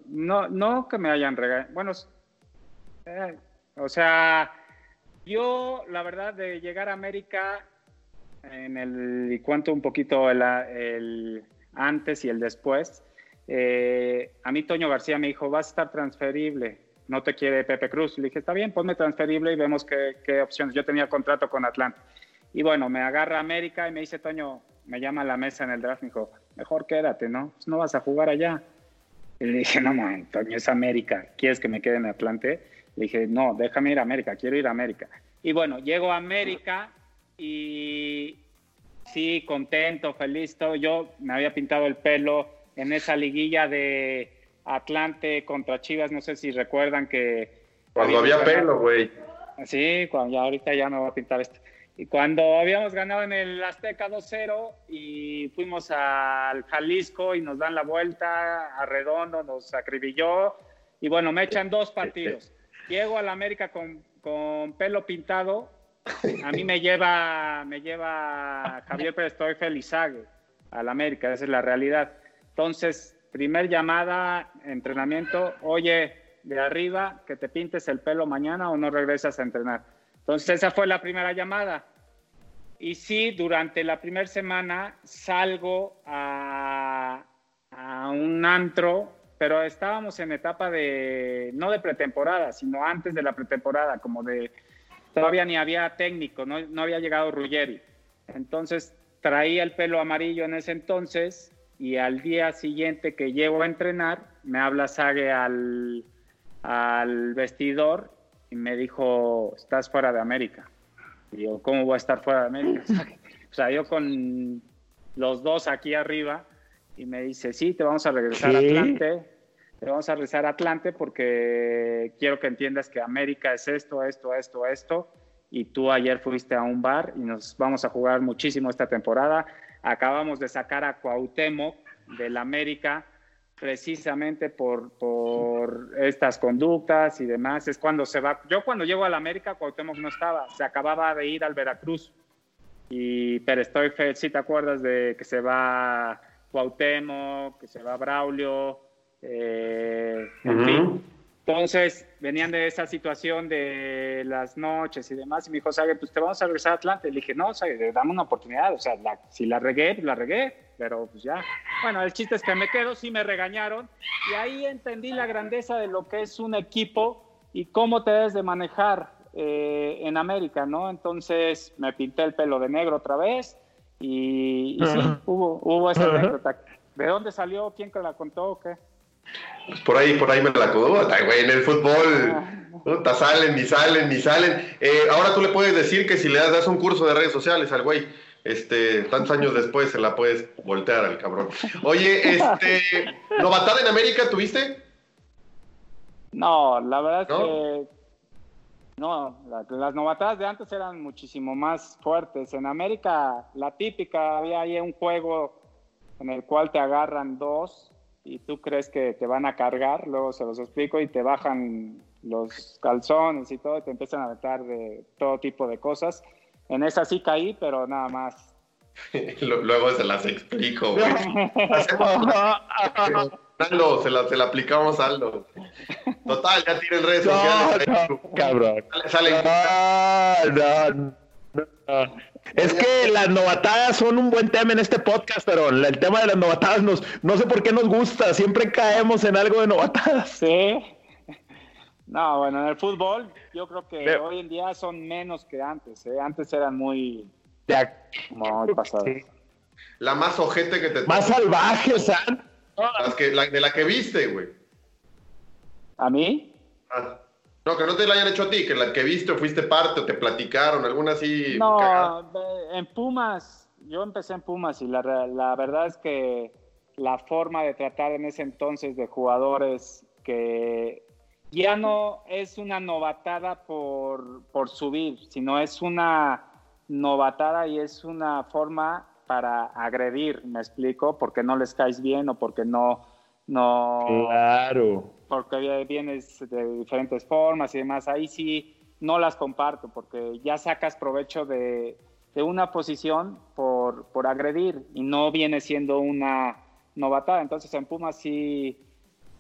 No, no que me hayan regañado. Bueno, eh, o sea, yo, la verdad, de llegar a América, en el, y cuento un poquito el, antes y el después, eh, a mí Toño García me dijo, vas a estar transferible, no te quiere Pepe Cruz. Le dije, está bien, ponme transferible y vemos qué, qué opciones. Yo tenía contrato con Atlanta. Y bueno, me agarra América y me dice, Toño, me llama a la mesa en el draft, me dijo, mejor quédate, ¿no? Pues no vas a jugar allá. Y le dije, no, man, Antonio, es América, ¿quieres que me quede en Atlante? Le dije, no, déjame ir a América, quiero ir a América. Y bueno, llego a América y sí, contento, feliz, todo. Yo me había pintado el pelo en esa liguilla de Atlante contra Chivas, no sé si recuerdan que... Cuando había, pelo, güey. Sí, cuando ya ahorita ya me voy a pintar esto. Y cuando habíamos ganado en el Azteca 2-0 y fuimos al Jalisco y nos dan la vuelta a Redondo, nos acribilló Y bueno, me echan dos partidos. Llego a la América con, con pelo pintado. A mí me lleva, me lleva Javier Pérez Felizague a la América, esa es la realidad. Entonces, primer llamada, entrenamiento, oye, de arriba, que te pintes el pelo mañana o no regresas a entrenar. Entonces, esa fue la primera llamada. Y sí, durante la primera semana salgo a, un antro, pero estábamos en etapa de, no de pretemporada, sino antes de la pretemporada, como de, todavía ni había técnico, no, no había llegado Ruggeri. Entonces traía el pelo amarillo en ese entonces y al día siguiente que llego a entrenar, me habla Sage al, al vestidor y me dijo, estás fuera de América. Y yo, ¿cómo voy a estar fuera de América? *laughs* o sea, yo con los dos aquí arriba y me dice, sí, te vamos a regresar a Atlante, te vamos a regresar a Atlante porque quiero que entiendas que América es esto, esto, esto, esto, y tú ayer fuiste a un bar y nos vamos a jugar muchísimo esta temporada. Acabamos de sacar a Cuauhtémoc del América precisamente por, por estas conductas y demás. Es cuando se va. Yo cuando llego al América, Cuauhtémoc no estaba, se acababa de ir al Veracruz. Y pero estoy si te acuerdas de que se va Cuauhtémoc, que se va Braulio, eh, en fin. Entonces, venían de esa situación de las noches y demás, y me dijo, ¿sabes? Pues te vamos a regresar a Atlanta. Y le dije, no. Dame una oportunidad. O sea, si la regué, pues la regué, pero pues ya. Bueno, el chiste es que me quedo, sí me regañaron, y ahí entendí la grandeza de lo que es un equipo y cómo te debes de manejar eh, en América, ¿no? Entonces, me pinté el pelo de negro otra vez, y, sí, hubo, hubo esa anécdota. ¿De dónde salió? ¿Quién te la contó qué? Pues por ahí, por ahí me la contó, güey, en el fútbol, puta, salen, ni salen, ni salen. Eh, ahora tú le puedes decir que si le das, un curso de redes sociales al güey, este, tantos años después se la puedes voltear al cabrón. Oye, este, *laughs* ¿novatada en América tuviste? No, la verdad es que no, las novatadas de antes eran muchísimo más fuertes. En América, la típica, había ahí un juego en el cual te agarran dos y tú crees que te van a cargar, luego se los explico y te bajan los calzones y todo, y te empiezan a meter de todo tipo de cosas. En esa sí caí, pero nada más. *laughs* luego se las explico, *laughs* Aldo, se la, se la aplicamos a Aldo. Total, ya tienen redes sociales. No, cabrón. Sale, Es que las novatadas son un buen tema en este podcast, pero el tema de las novatadas nos, no sé por qué nos gusta, siempre caemos en algo de novatadas. Sí. No, bueno, en el fútbol yo creo que hoy en día son menos que antes. ¿eh? Antes eran muy, muy pasados. La más ojete que te... Más salvaje, ¿sabes? que, de la que viste, güey. ¿A mí? Ah, no, que no te la hayan hecho a ti, que la que viste o fuiste parte o te platicaron, alguna así. No, en Pumas, yo empecé en Pumas y la, la verdad es que la forma de tratar en ese entonces de jugadores que ya no es una novatada por, por subir, sino es una novatada y es una forma para agredir, me explico, porque no les caes bien o porque no, no, claro, porque vienes de diferentes formas y demás, ahí sí no las comparto, porque ya sacas provecho de, de una posición por, por agredir y no viene siendo una novatada, entonces en Pumas sí,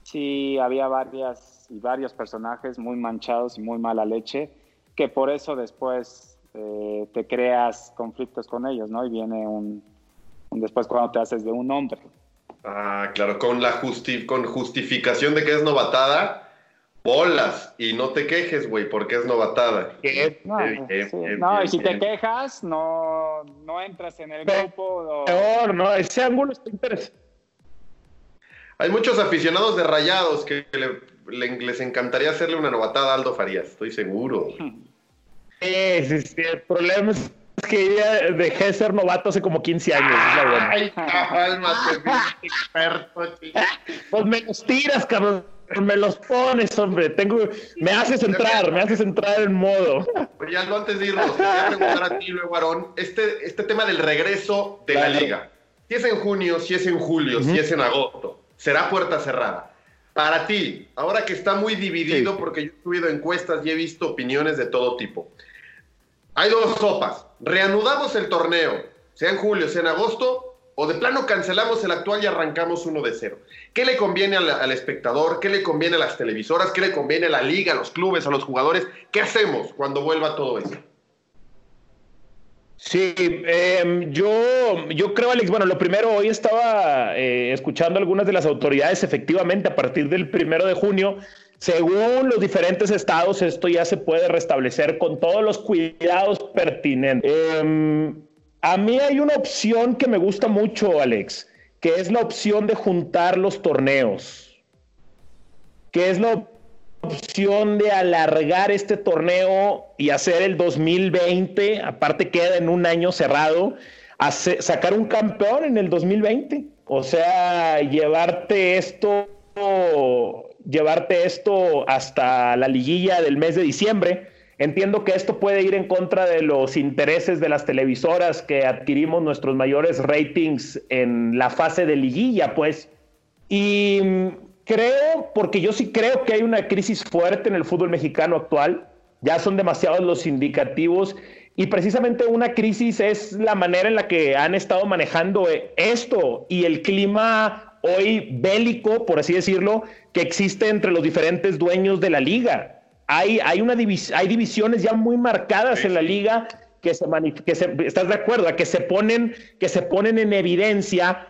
sí había varias y varios personajes muy manchados y muy mala leche, que por eso después eh, te creas conflictos con ellos, ¿no? Y viene un, después cuando te haces de un hombre. Ah, claro, con la con justificación de que es novatada, bolas y no te quejes, güey, porque es novatada. No, y si te quejas, no, no entras en el grupo. Peor, ¿no? Ese ángulo está interesante. Hay muchos aficionados de rayados que les encantaría hacerle una novatada a Aldo Farías, estoy seguro. *laughs* Sí, sí, El problema es que ya dejé de ser novato hace como 15 años. Ay, cálmate, experto. Pues me los tiras, cabrón. Me los pones, hombre. Tengo, me haces entrar, me haces entrar en modo. Oye, Aldo, antes de irnos, te voy a preguntar a ti, luego, Aarón, este, este tema del regreso de la liga. Si es en junio, si es en julio, si es en agosto, será puerta cerrada. Para ti, ahora que está muy dividido, porque yo he subido encuestas y he visto opiniones de todo tipo. Hay dos sopas. Reanudamos el torneo, sea en julio, sea en agosto, o de plano cancelamos el actual y arrancamos uno de cero. ¿Qué le conviene al, espectador? ¿Qué le conviene a las televisoras? ¿Qué le conviene a la liga, a los clubes, a los jugadores? ¿Qué hacemos cuando vuelva todo eso? Sí, eh, yo, yo creo, Alex, bueno, lo primero, hoy estaba eh, escuchando algunas de las autoridades, efectivamente, a partir del primero de junio, según los diferentes estados, esto ya se puede restablecer con todos los cuidados pertinentes. Eh, a mí hay una opción que me gusta mucho, Alex, que es la opción de juntar los torneos, que es la opción de alargar este torneo y hacer el 2020, aparte queda en un año cerrado, sacar un campeón en el 2020. O sea, llevarte esto, llevarte esto hasta la liguilla del mes de diciembre. Entiendo que esto puede ir en contra de los intereses de las televisoras que adquirimos nuestros mayores ratings en la fase de liguilla, pues. Y creo, porque yo sí creo que hay una crisis fuerte en el fútbol mexicano actual, ya son demasiados los indicativos y precisamente una crisis es la manera en la que han estado manejando esto y el clima hoy bélico, por así decirlo, que existe entre los diferentes dueños de la liga. Hay, hay, una divis hay divisiones ya muy marcadas en la liga que se, que se, ¿estás de acuerdo? Que se ponen, que se ponen en evidencia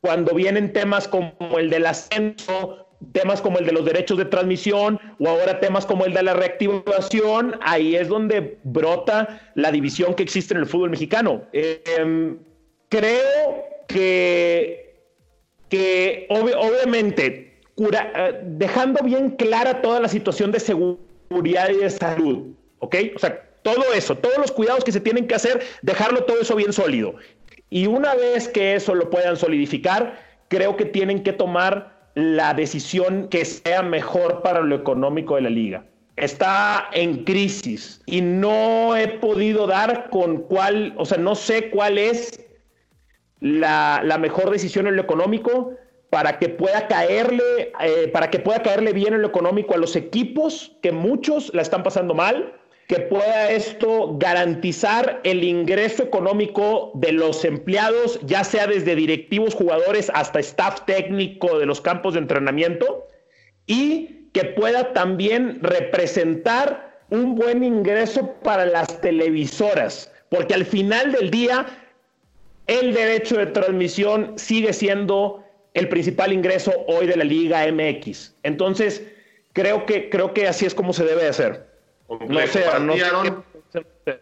cuando vienen temas como el del ascenso, temas como el de los derechos de transmisión o ahora temas como el de la reactivación, ahí es donde brota la división que existe en el fútbol mexicano. Eh, creo que, que ob obviamente, uh, dejando bien clara toda la situación de seguridad y de salud, ¿ok? O sea, todo eso, todos los cuidados que se tienen que hacer, dejarlo todo eso bien sólido. Y una vez que eso lo puedan solidificar, creo que tienen que tomar la decisión que sea mejor para lo económico de la liga. Está en crisis y no he podido dar con cuál, o sea, no sé cuál es la, mejor decisión en lo económico para que pueda caerle, eh, para que pueda caerle bien en lo económico a los equipos que muchos la están pasando mal que pueda esto garantizar el ingreso económico de los empleados, ya sea desde directivos, jugadores hasta staff técnico de los campos de entrenamiento, y que pueda también representar un buen ingreso para las televisoras, porque al final del día el derecho de transmisión sigue siendo el principal ingreso hoy de la Liga MX. Entonces, creo que, creo que así es como se debe hacer. No sé, no, sé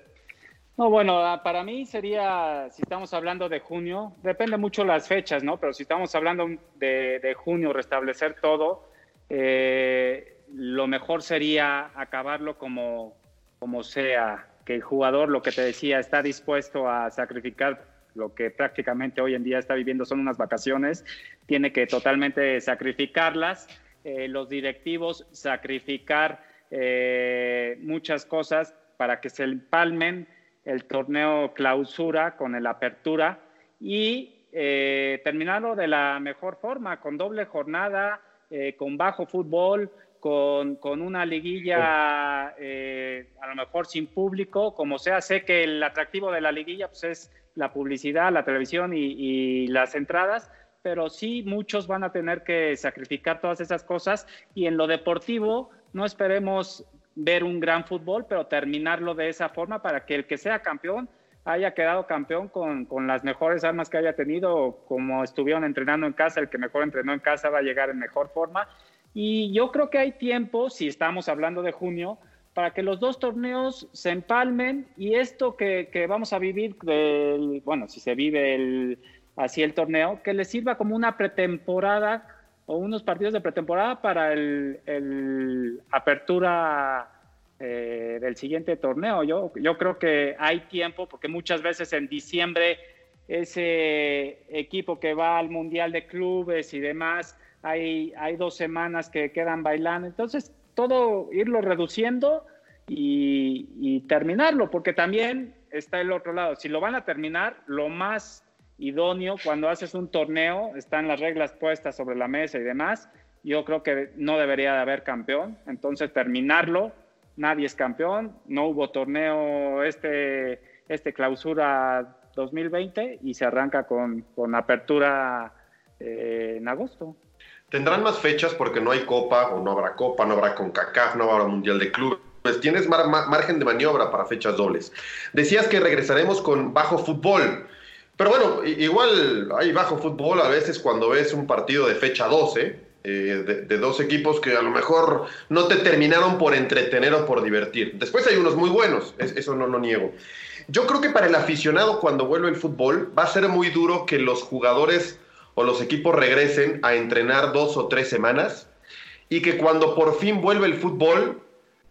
no, bueno, ah, para mí sería, si estamos hablando de junio, depende mucho las fechas, ¿no? Pero si estamos hablando de, de junio, restablecer todo, eh, lo mejor sería acabarlo como, como sea, que el jugador, lo que te decía, está dispuesto a sacrificar lo que prácticamente hoy en día está viviendo son unas vacaciones, tiene que totalmente sacrificarlas, eh, los directivos sacrificar eh, muchas cosas para que se empalmen el torneo clausura con el apertura y eh, terminarlo de la mejor forma, con doble jornada, con bajo fútbol, con, con una liguilla eh, a lo mejor sin público, como sea, sé que el atractivo de la liguilla pues, es la publicidad, la televisión y, las entradas, pero sí muchos van a tener que sacrificar todas esas cosas y en lo deportivo no esperemos ver un gran fútbol, pero terminarlo de esa forma para que el que sea campeón haya quedado campeón con, con, las mejores armas que haya tenido, como estuvieron entrenando en casa, el que mejor entrenó en casa va a llegar en mejor forma. Y yo creo que hay tiempo, si estamos hablando de junio, para que los dos torneos se empalmen y esto que, que vamos a vivir, del, bueno, si se vive el, así el torneo, que le sirva como una pretemporada o unos partidos de pretemporada para el, el apertura eh, del siguiente torneo. Yo, yo creo que hay tiempo porque muchas veces en diciembre ese equipo que va al Mundial de Clubes y demás, hay, hay dos semanas que quedan bailando. Entonces, todo irlo reduciendo y, terminarlo, porque también está el otro lado. Si lo van a terminar, lo más idóneo cuando haces un torneo, están las reglas puestas sobre la mesa y demás, yo creo que no debería de haber campeón, entonces terminarlo, nadie es campeón, no hubo torneo este, este clausura 2020 y se arranca con, con apertura eh, en agosto. Tendrán más fechas porque no hay copa o no habrá copa, no habrá CONCACAF, no habrá Mundial de Clubes. Pues tienes margen de maniobra para fechas dobles. Decías que regresaremos con bajo fútbol. Pero bueno, igual hay bajo fútbol a veces cuando ves un partido de fecha 12, eh, de, dos equipos que a lo mejor no te terminaron por entretener o por divertir. Después hay unos muy buenos, eso no lo niego. Yo creo que para el aficionado cuando vuelve el fútbol va a ser muy duro que los jugadores o los equipos regresen a entrenar dos o tres semanas y que cuando por fin vuelve el fútbol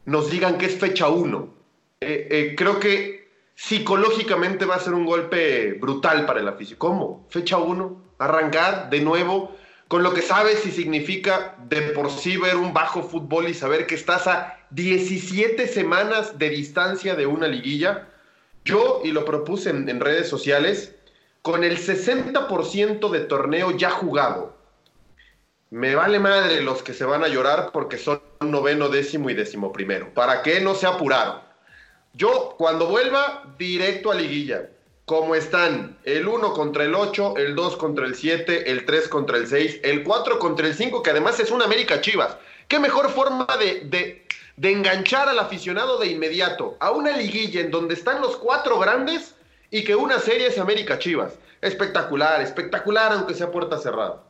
nos digan que es fecha uno. Eh, eh, creo que psicológicamente va a ser un golpe brutal para el afición. ¿Cómo? Fecha uno, arrancar de nuevo con lo que sabes y significa de por sí ver un bajo fútbol y saber que estás a 17 semanas de distancia de una liguilla. Yo, y lo propuse en redes sociales, con el 60% de torneo ya jugado. Me vale madre los que se van a llorar porque son noveno, décimo y décimo primero. ¿Para qué no se apuraron? Yo, cuando vuelva, directo a liguilla. Como están el 1 contra el 8, el 2 contra el 7, el 3 contra el 6, el 4 contra el 5, que además es una América Chivas. ¿Qué mejor forma de, de, de enganchar al aficionado de inmediato a una liguilla en donde están los cuatro grandes y que una serie es América Chivas. Espectacular, espectacular, aunque sea puerta cerrada.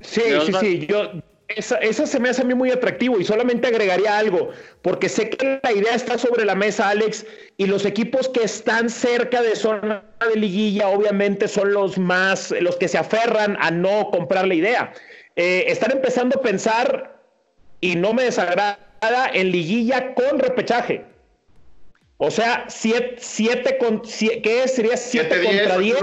Sí, sí, sí. Yo, esa, se me hace a mí muy atractivo y solamente agregaría algo, porque sé que la idea está sobre la mesa, Alex, y los equipos que están cerca de zona de liguilla, obviamente, son los más, los que se aferran a no comprar la idea. Eh, están empezando a pensar, y no me desagrada, en liguilla con repechaje. O sea, 7 con. ¿Qué sería 7 contra 10?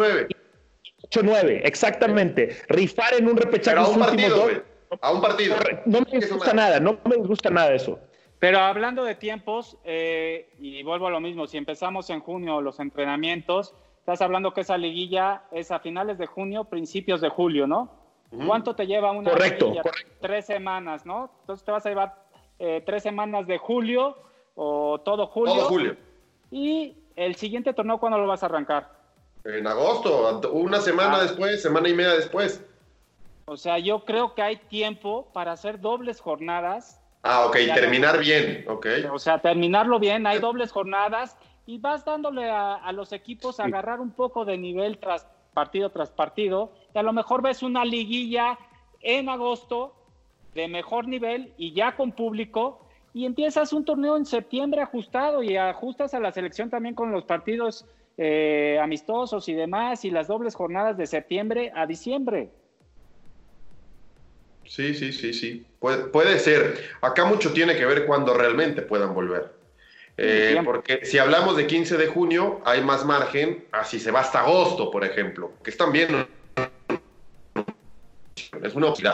8-9, exactamente. Rifar en un repechaje. a un partido, A un partido. No me gusta nada, no me gusta nada eso. Pero hablando de tiempos, eh, y vuelvo a lo mismo, si empezamos en junio los entrenamientos, estás hablando que esa liguilla es a finales de junio, principios de julio, ¿no? ¿Cuánto te lleva una correcto, liguilla? Tres semanas, ¿no? Entonces te vas a llevar eh, tres semanas de julio o todo julio. Todo julio. Y el siguiente torneo, ¿cuándo lo vas a arrancar? En agosto, una semana ah. después, semana y media después. O sea, yo creo que hay tiempo para hacer dobles jornadas. Ah, ok, terminar bien, ok. O sea, terminarlo bien, hay dobles jornadas y vas dándole a, los equipos a agarrar un poco de nivel tras partido tras partido. Y a lo mejor ves una liguilla en agosto de mejor nivel y ya con público y empiezas un torneo en septiembre ajustado y ajustas a la selección también con los partidos eh, amistosos y demás y las dobles jornadas de septiembre a diciembre. Sí, sí, sí, sí. Puede, ser. Acá mucho tiene que ver cuando realmente puedan volver. Eh, porque si hablamos de 15 de junio, hay más margen así se va hasta agosto, por ejemplo, que están bien. Es una opción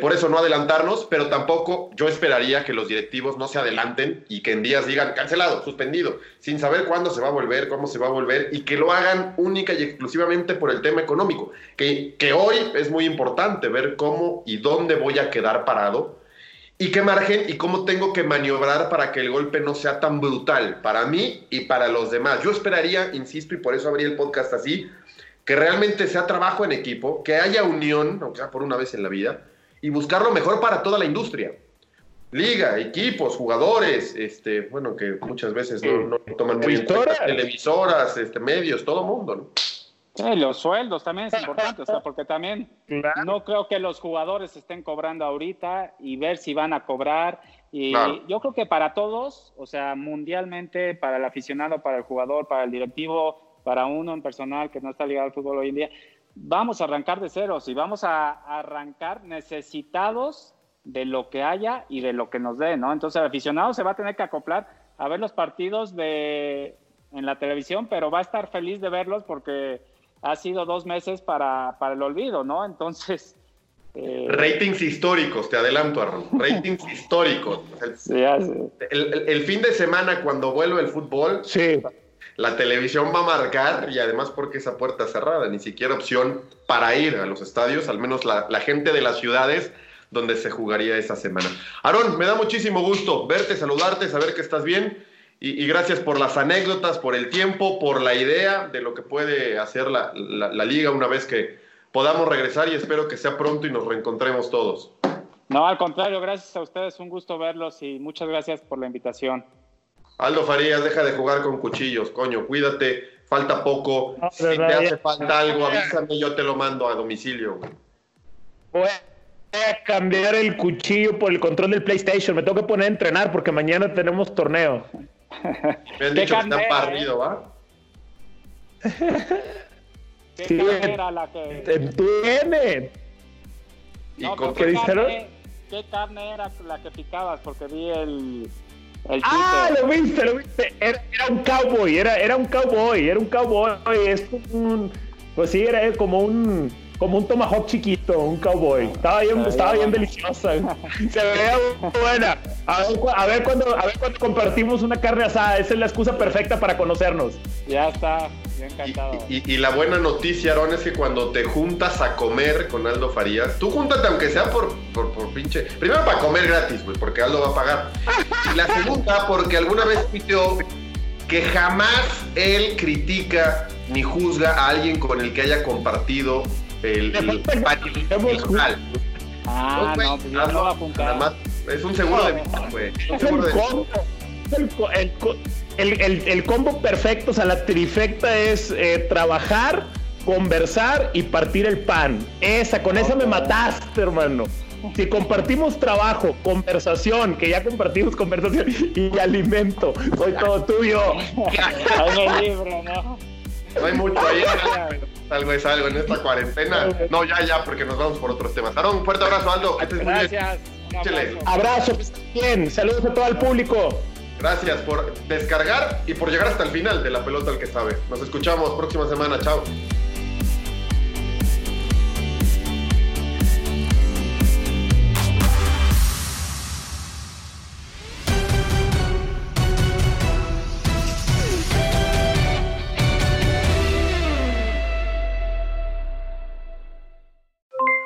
por eso no adelantarnos, pero tampoco yo esperaría que los directivos no se adelanten y que en días digan cancelado, suspendido, sin saber cuándo se va a volver, cómo se va a volver y que lo hagan única y exclusivamente por el tema económico, que, que hoy es muy importante ver cómo y dónde voy a quedar parado y qué margen y cómo tengo que maniobrar para que el golpe no sea tan brutal para mí y para los demás. Yo esperaría, insisto, y por eso abrí el podcast así, que realmente sea trabajo en equipo, que haya unión, aunque sea por una vez en la vida, y buscar lo mejor para toda la industria. Liga, equipos, jugadores, este, bueno, que muchas veces no, toman muy en televisoras, este, medios, todo mundo, ¿no? los sueldos también es importante, o sea, porque también no creo que los jugadores estén cobrando ahorita y ver si van a cobrar. Y yo creo que para todos, o sea, mundialmente, para el aficionado, para el jugador, para el directivo, para uno en personal que no está ligado al fútbol hoy en día, vamos a arrancar de ceros y vamos a arrancar necesitados de lo que haya y de lo que nos dé, ¿no? Entonces el aficionado se va a tener que acoplar a ver los partidos de en la televisión, pero va a estar feliz de verlos porque ha sido dos meses para, para el olvido, ¿no? Entonces... *laughs* Eh... Ratings históricos, te adelanto, Arnold. Ratings históricos. *laughs* El, el, fin de semana cuando vuelve el fútbol, sí la televisión va a marcar y además porque esa puerta cerrada, ni siquiera opción para ir a los estadios, al menos la, gente de las ciudades donde se jugaría esa semana. Aarón, me da muchísimo gusto verte, saludarte, saber que estás bien y, gracias por las anécdotas, por el tiempo, por la idea de lo que puede hacer la, la, liga una vez que podamos regresar y espero que sea pronto y nos reencontremos todos. No, al contrario, gracias a ustedes, un gusto verlos y muchas gracias por la invitación. Aldo Farías, deja de jugar con cuchillos, coño, cuídate, falta poco. si te hace falta algo, avísame, yo te lo mando a domicilio. Voy a cambiar el cuchillo por el control del PlayStation, me tengo que poner a entrenar porque mañana tenemos torneo. *laughs* Me han dicho que está parrido, ¿va? *laughs* ¿Qué sí, carne era la que.? Tiene. ¿Y con qué, carne, qué carne era la que picabas? Porque vi el. Ah, lo viste, lo viste. Era, era, un cowboy, era, era un cowboy, era un cowboy. Es un. Pues sí, era como un como un tomahawk chiquito, un cowboy. Estaba bien, estaba bien deliciosa. *laughs* Se veía buena. A ver, a ver, cuando, a ver cuando compartimos una carne asada. Esa es la excusa perfecta para conocernos. Ya está, bien encantado. Y, y, la buena noticia, Aaron, es que cuando te juntas a comer con Aldo Farías, tú júntate aunque sea por, por, por pinche. Primero para comer gratis, güey, porque Aldo va a pagar. Y la segunda, porque alguna vez pidió que jamás él critica ni juzga a alguien con el que haya compartido el, *laughs* el, *laughs* Ah, no, pues no. Es un seguro de vida, güey. Es el combo. El, el, el, combo perfecto, o sea, la trifecta es eh, trabajar, conversar y partir el pan. Esa, con esa me mataste, hermano. Si compartimos trabajo, conversación, que ya compartimos conversación y alimento, soy todo tuyo. *laughs* Hay libro, ¿no? No hay mucho ahí, *laughs* algo es algo en esta cuarentena. No, ya, ya, porque nos vamos por otros temas. Aaron, un fuerte abrazo, Aldo. Gracias. Abrazo, bien. Saludos a todo el público. Gracias por descargar y por llegar hasta el final de la pelota al que sabe. Nos escuchamos próxima semana. Chao.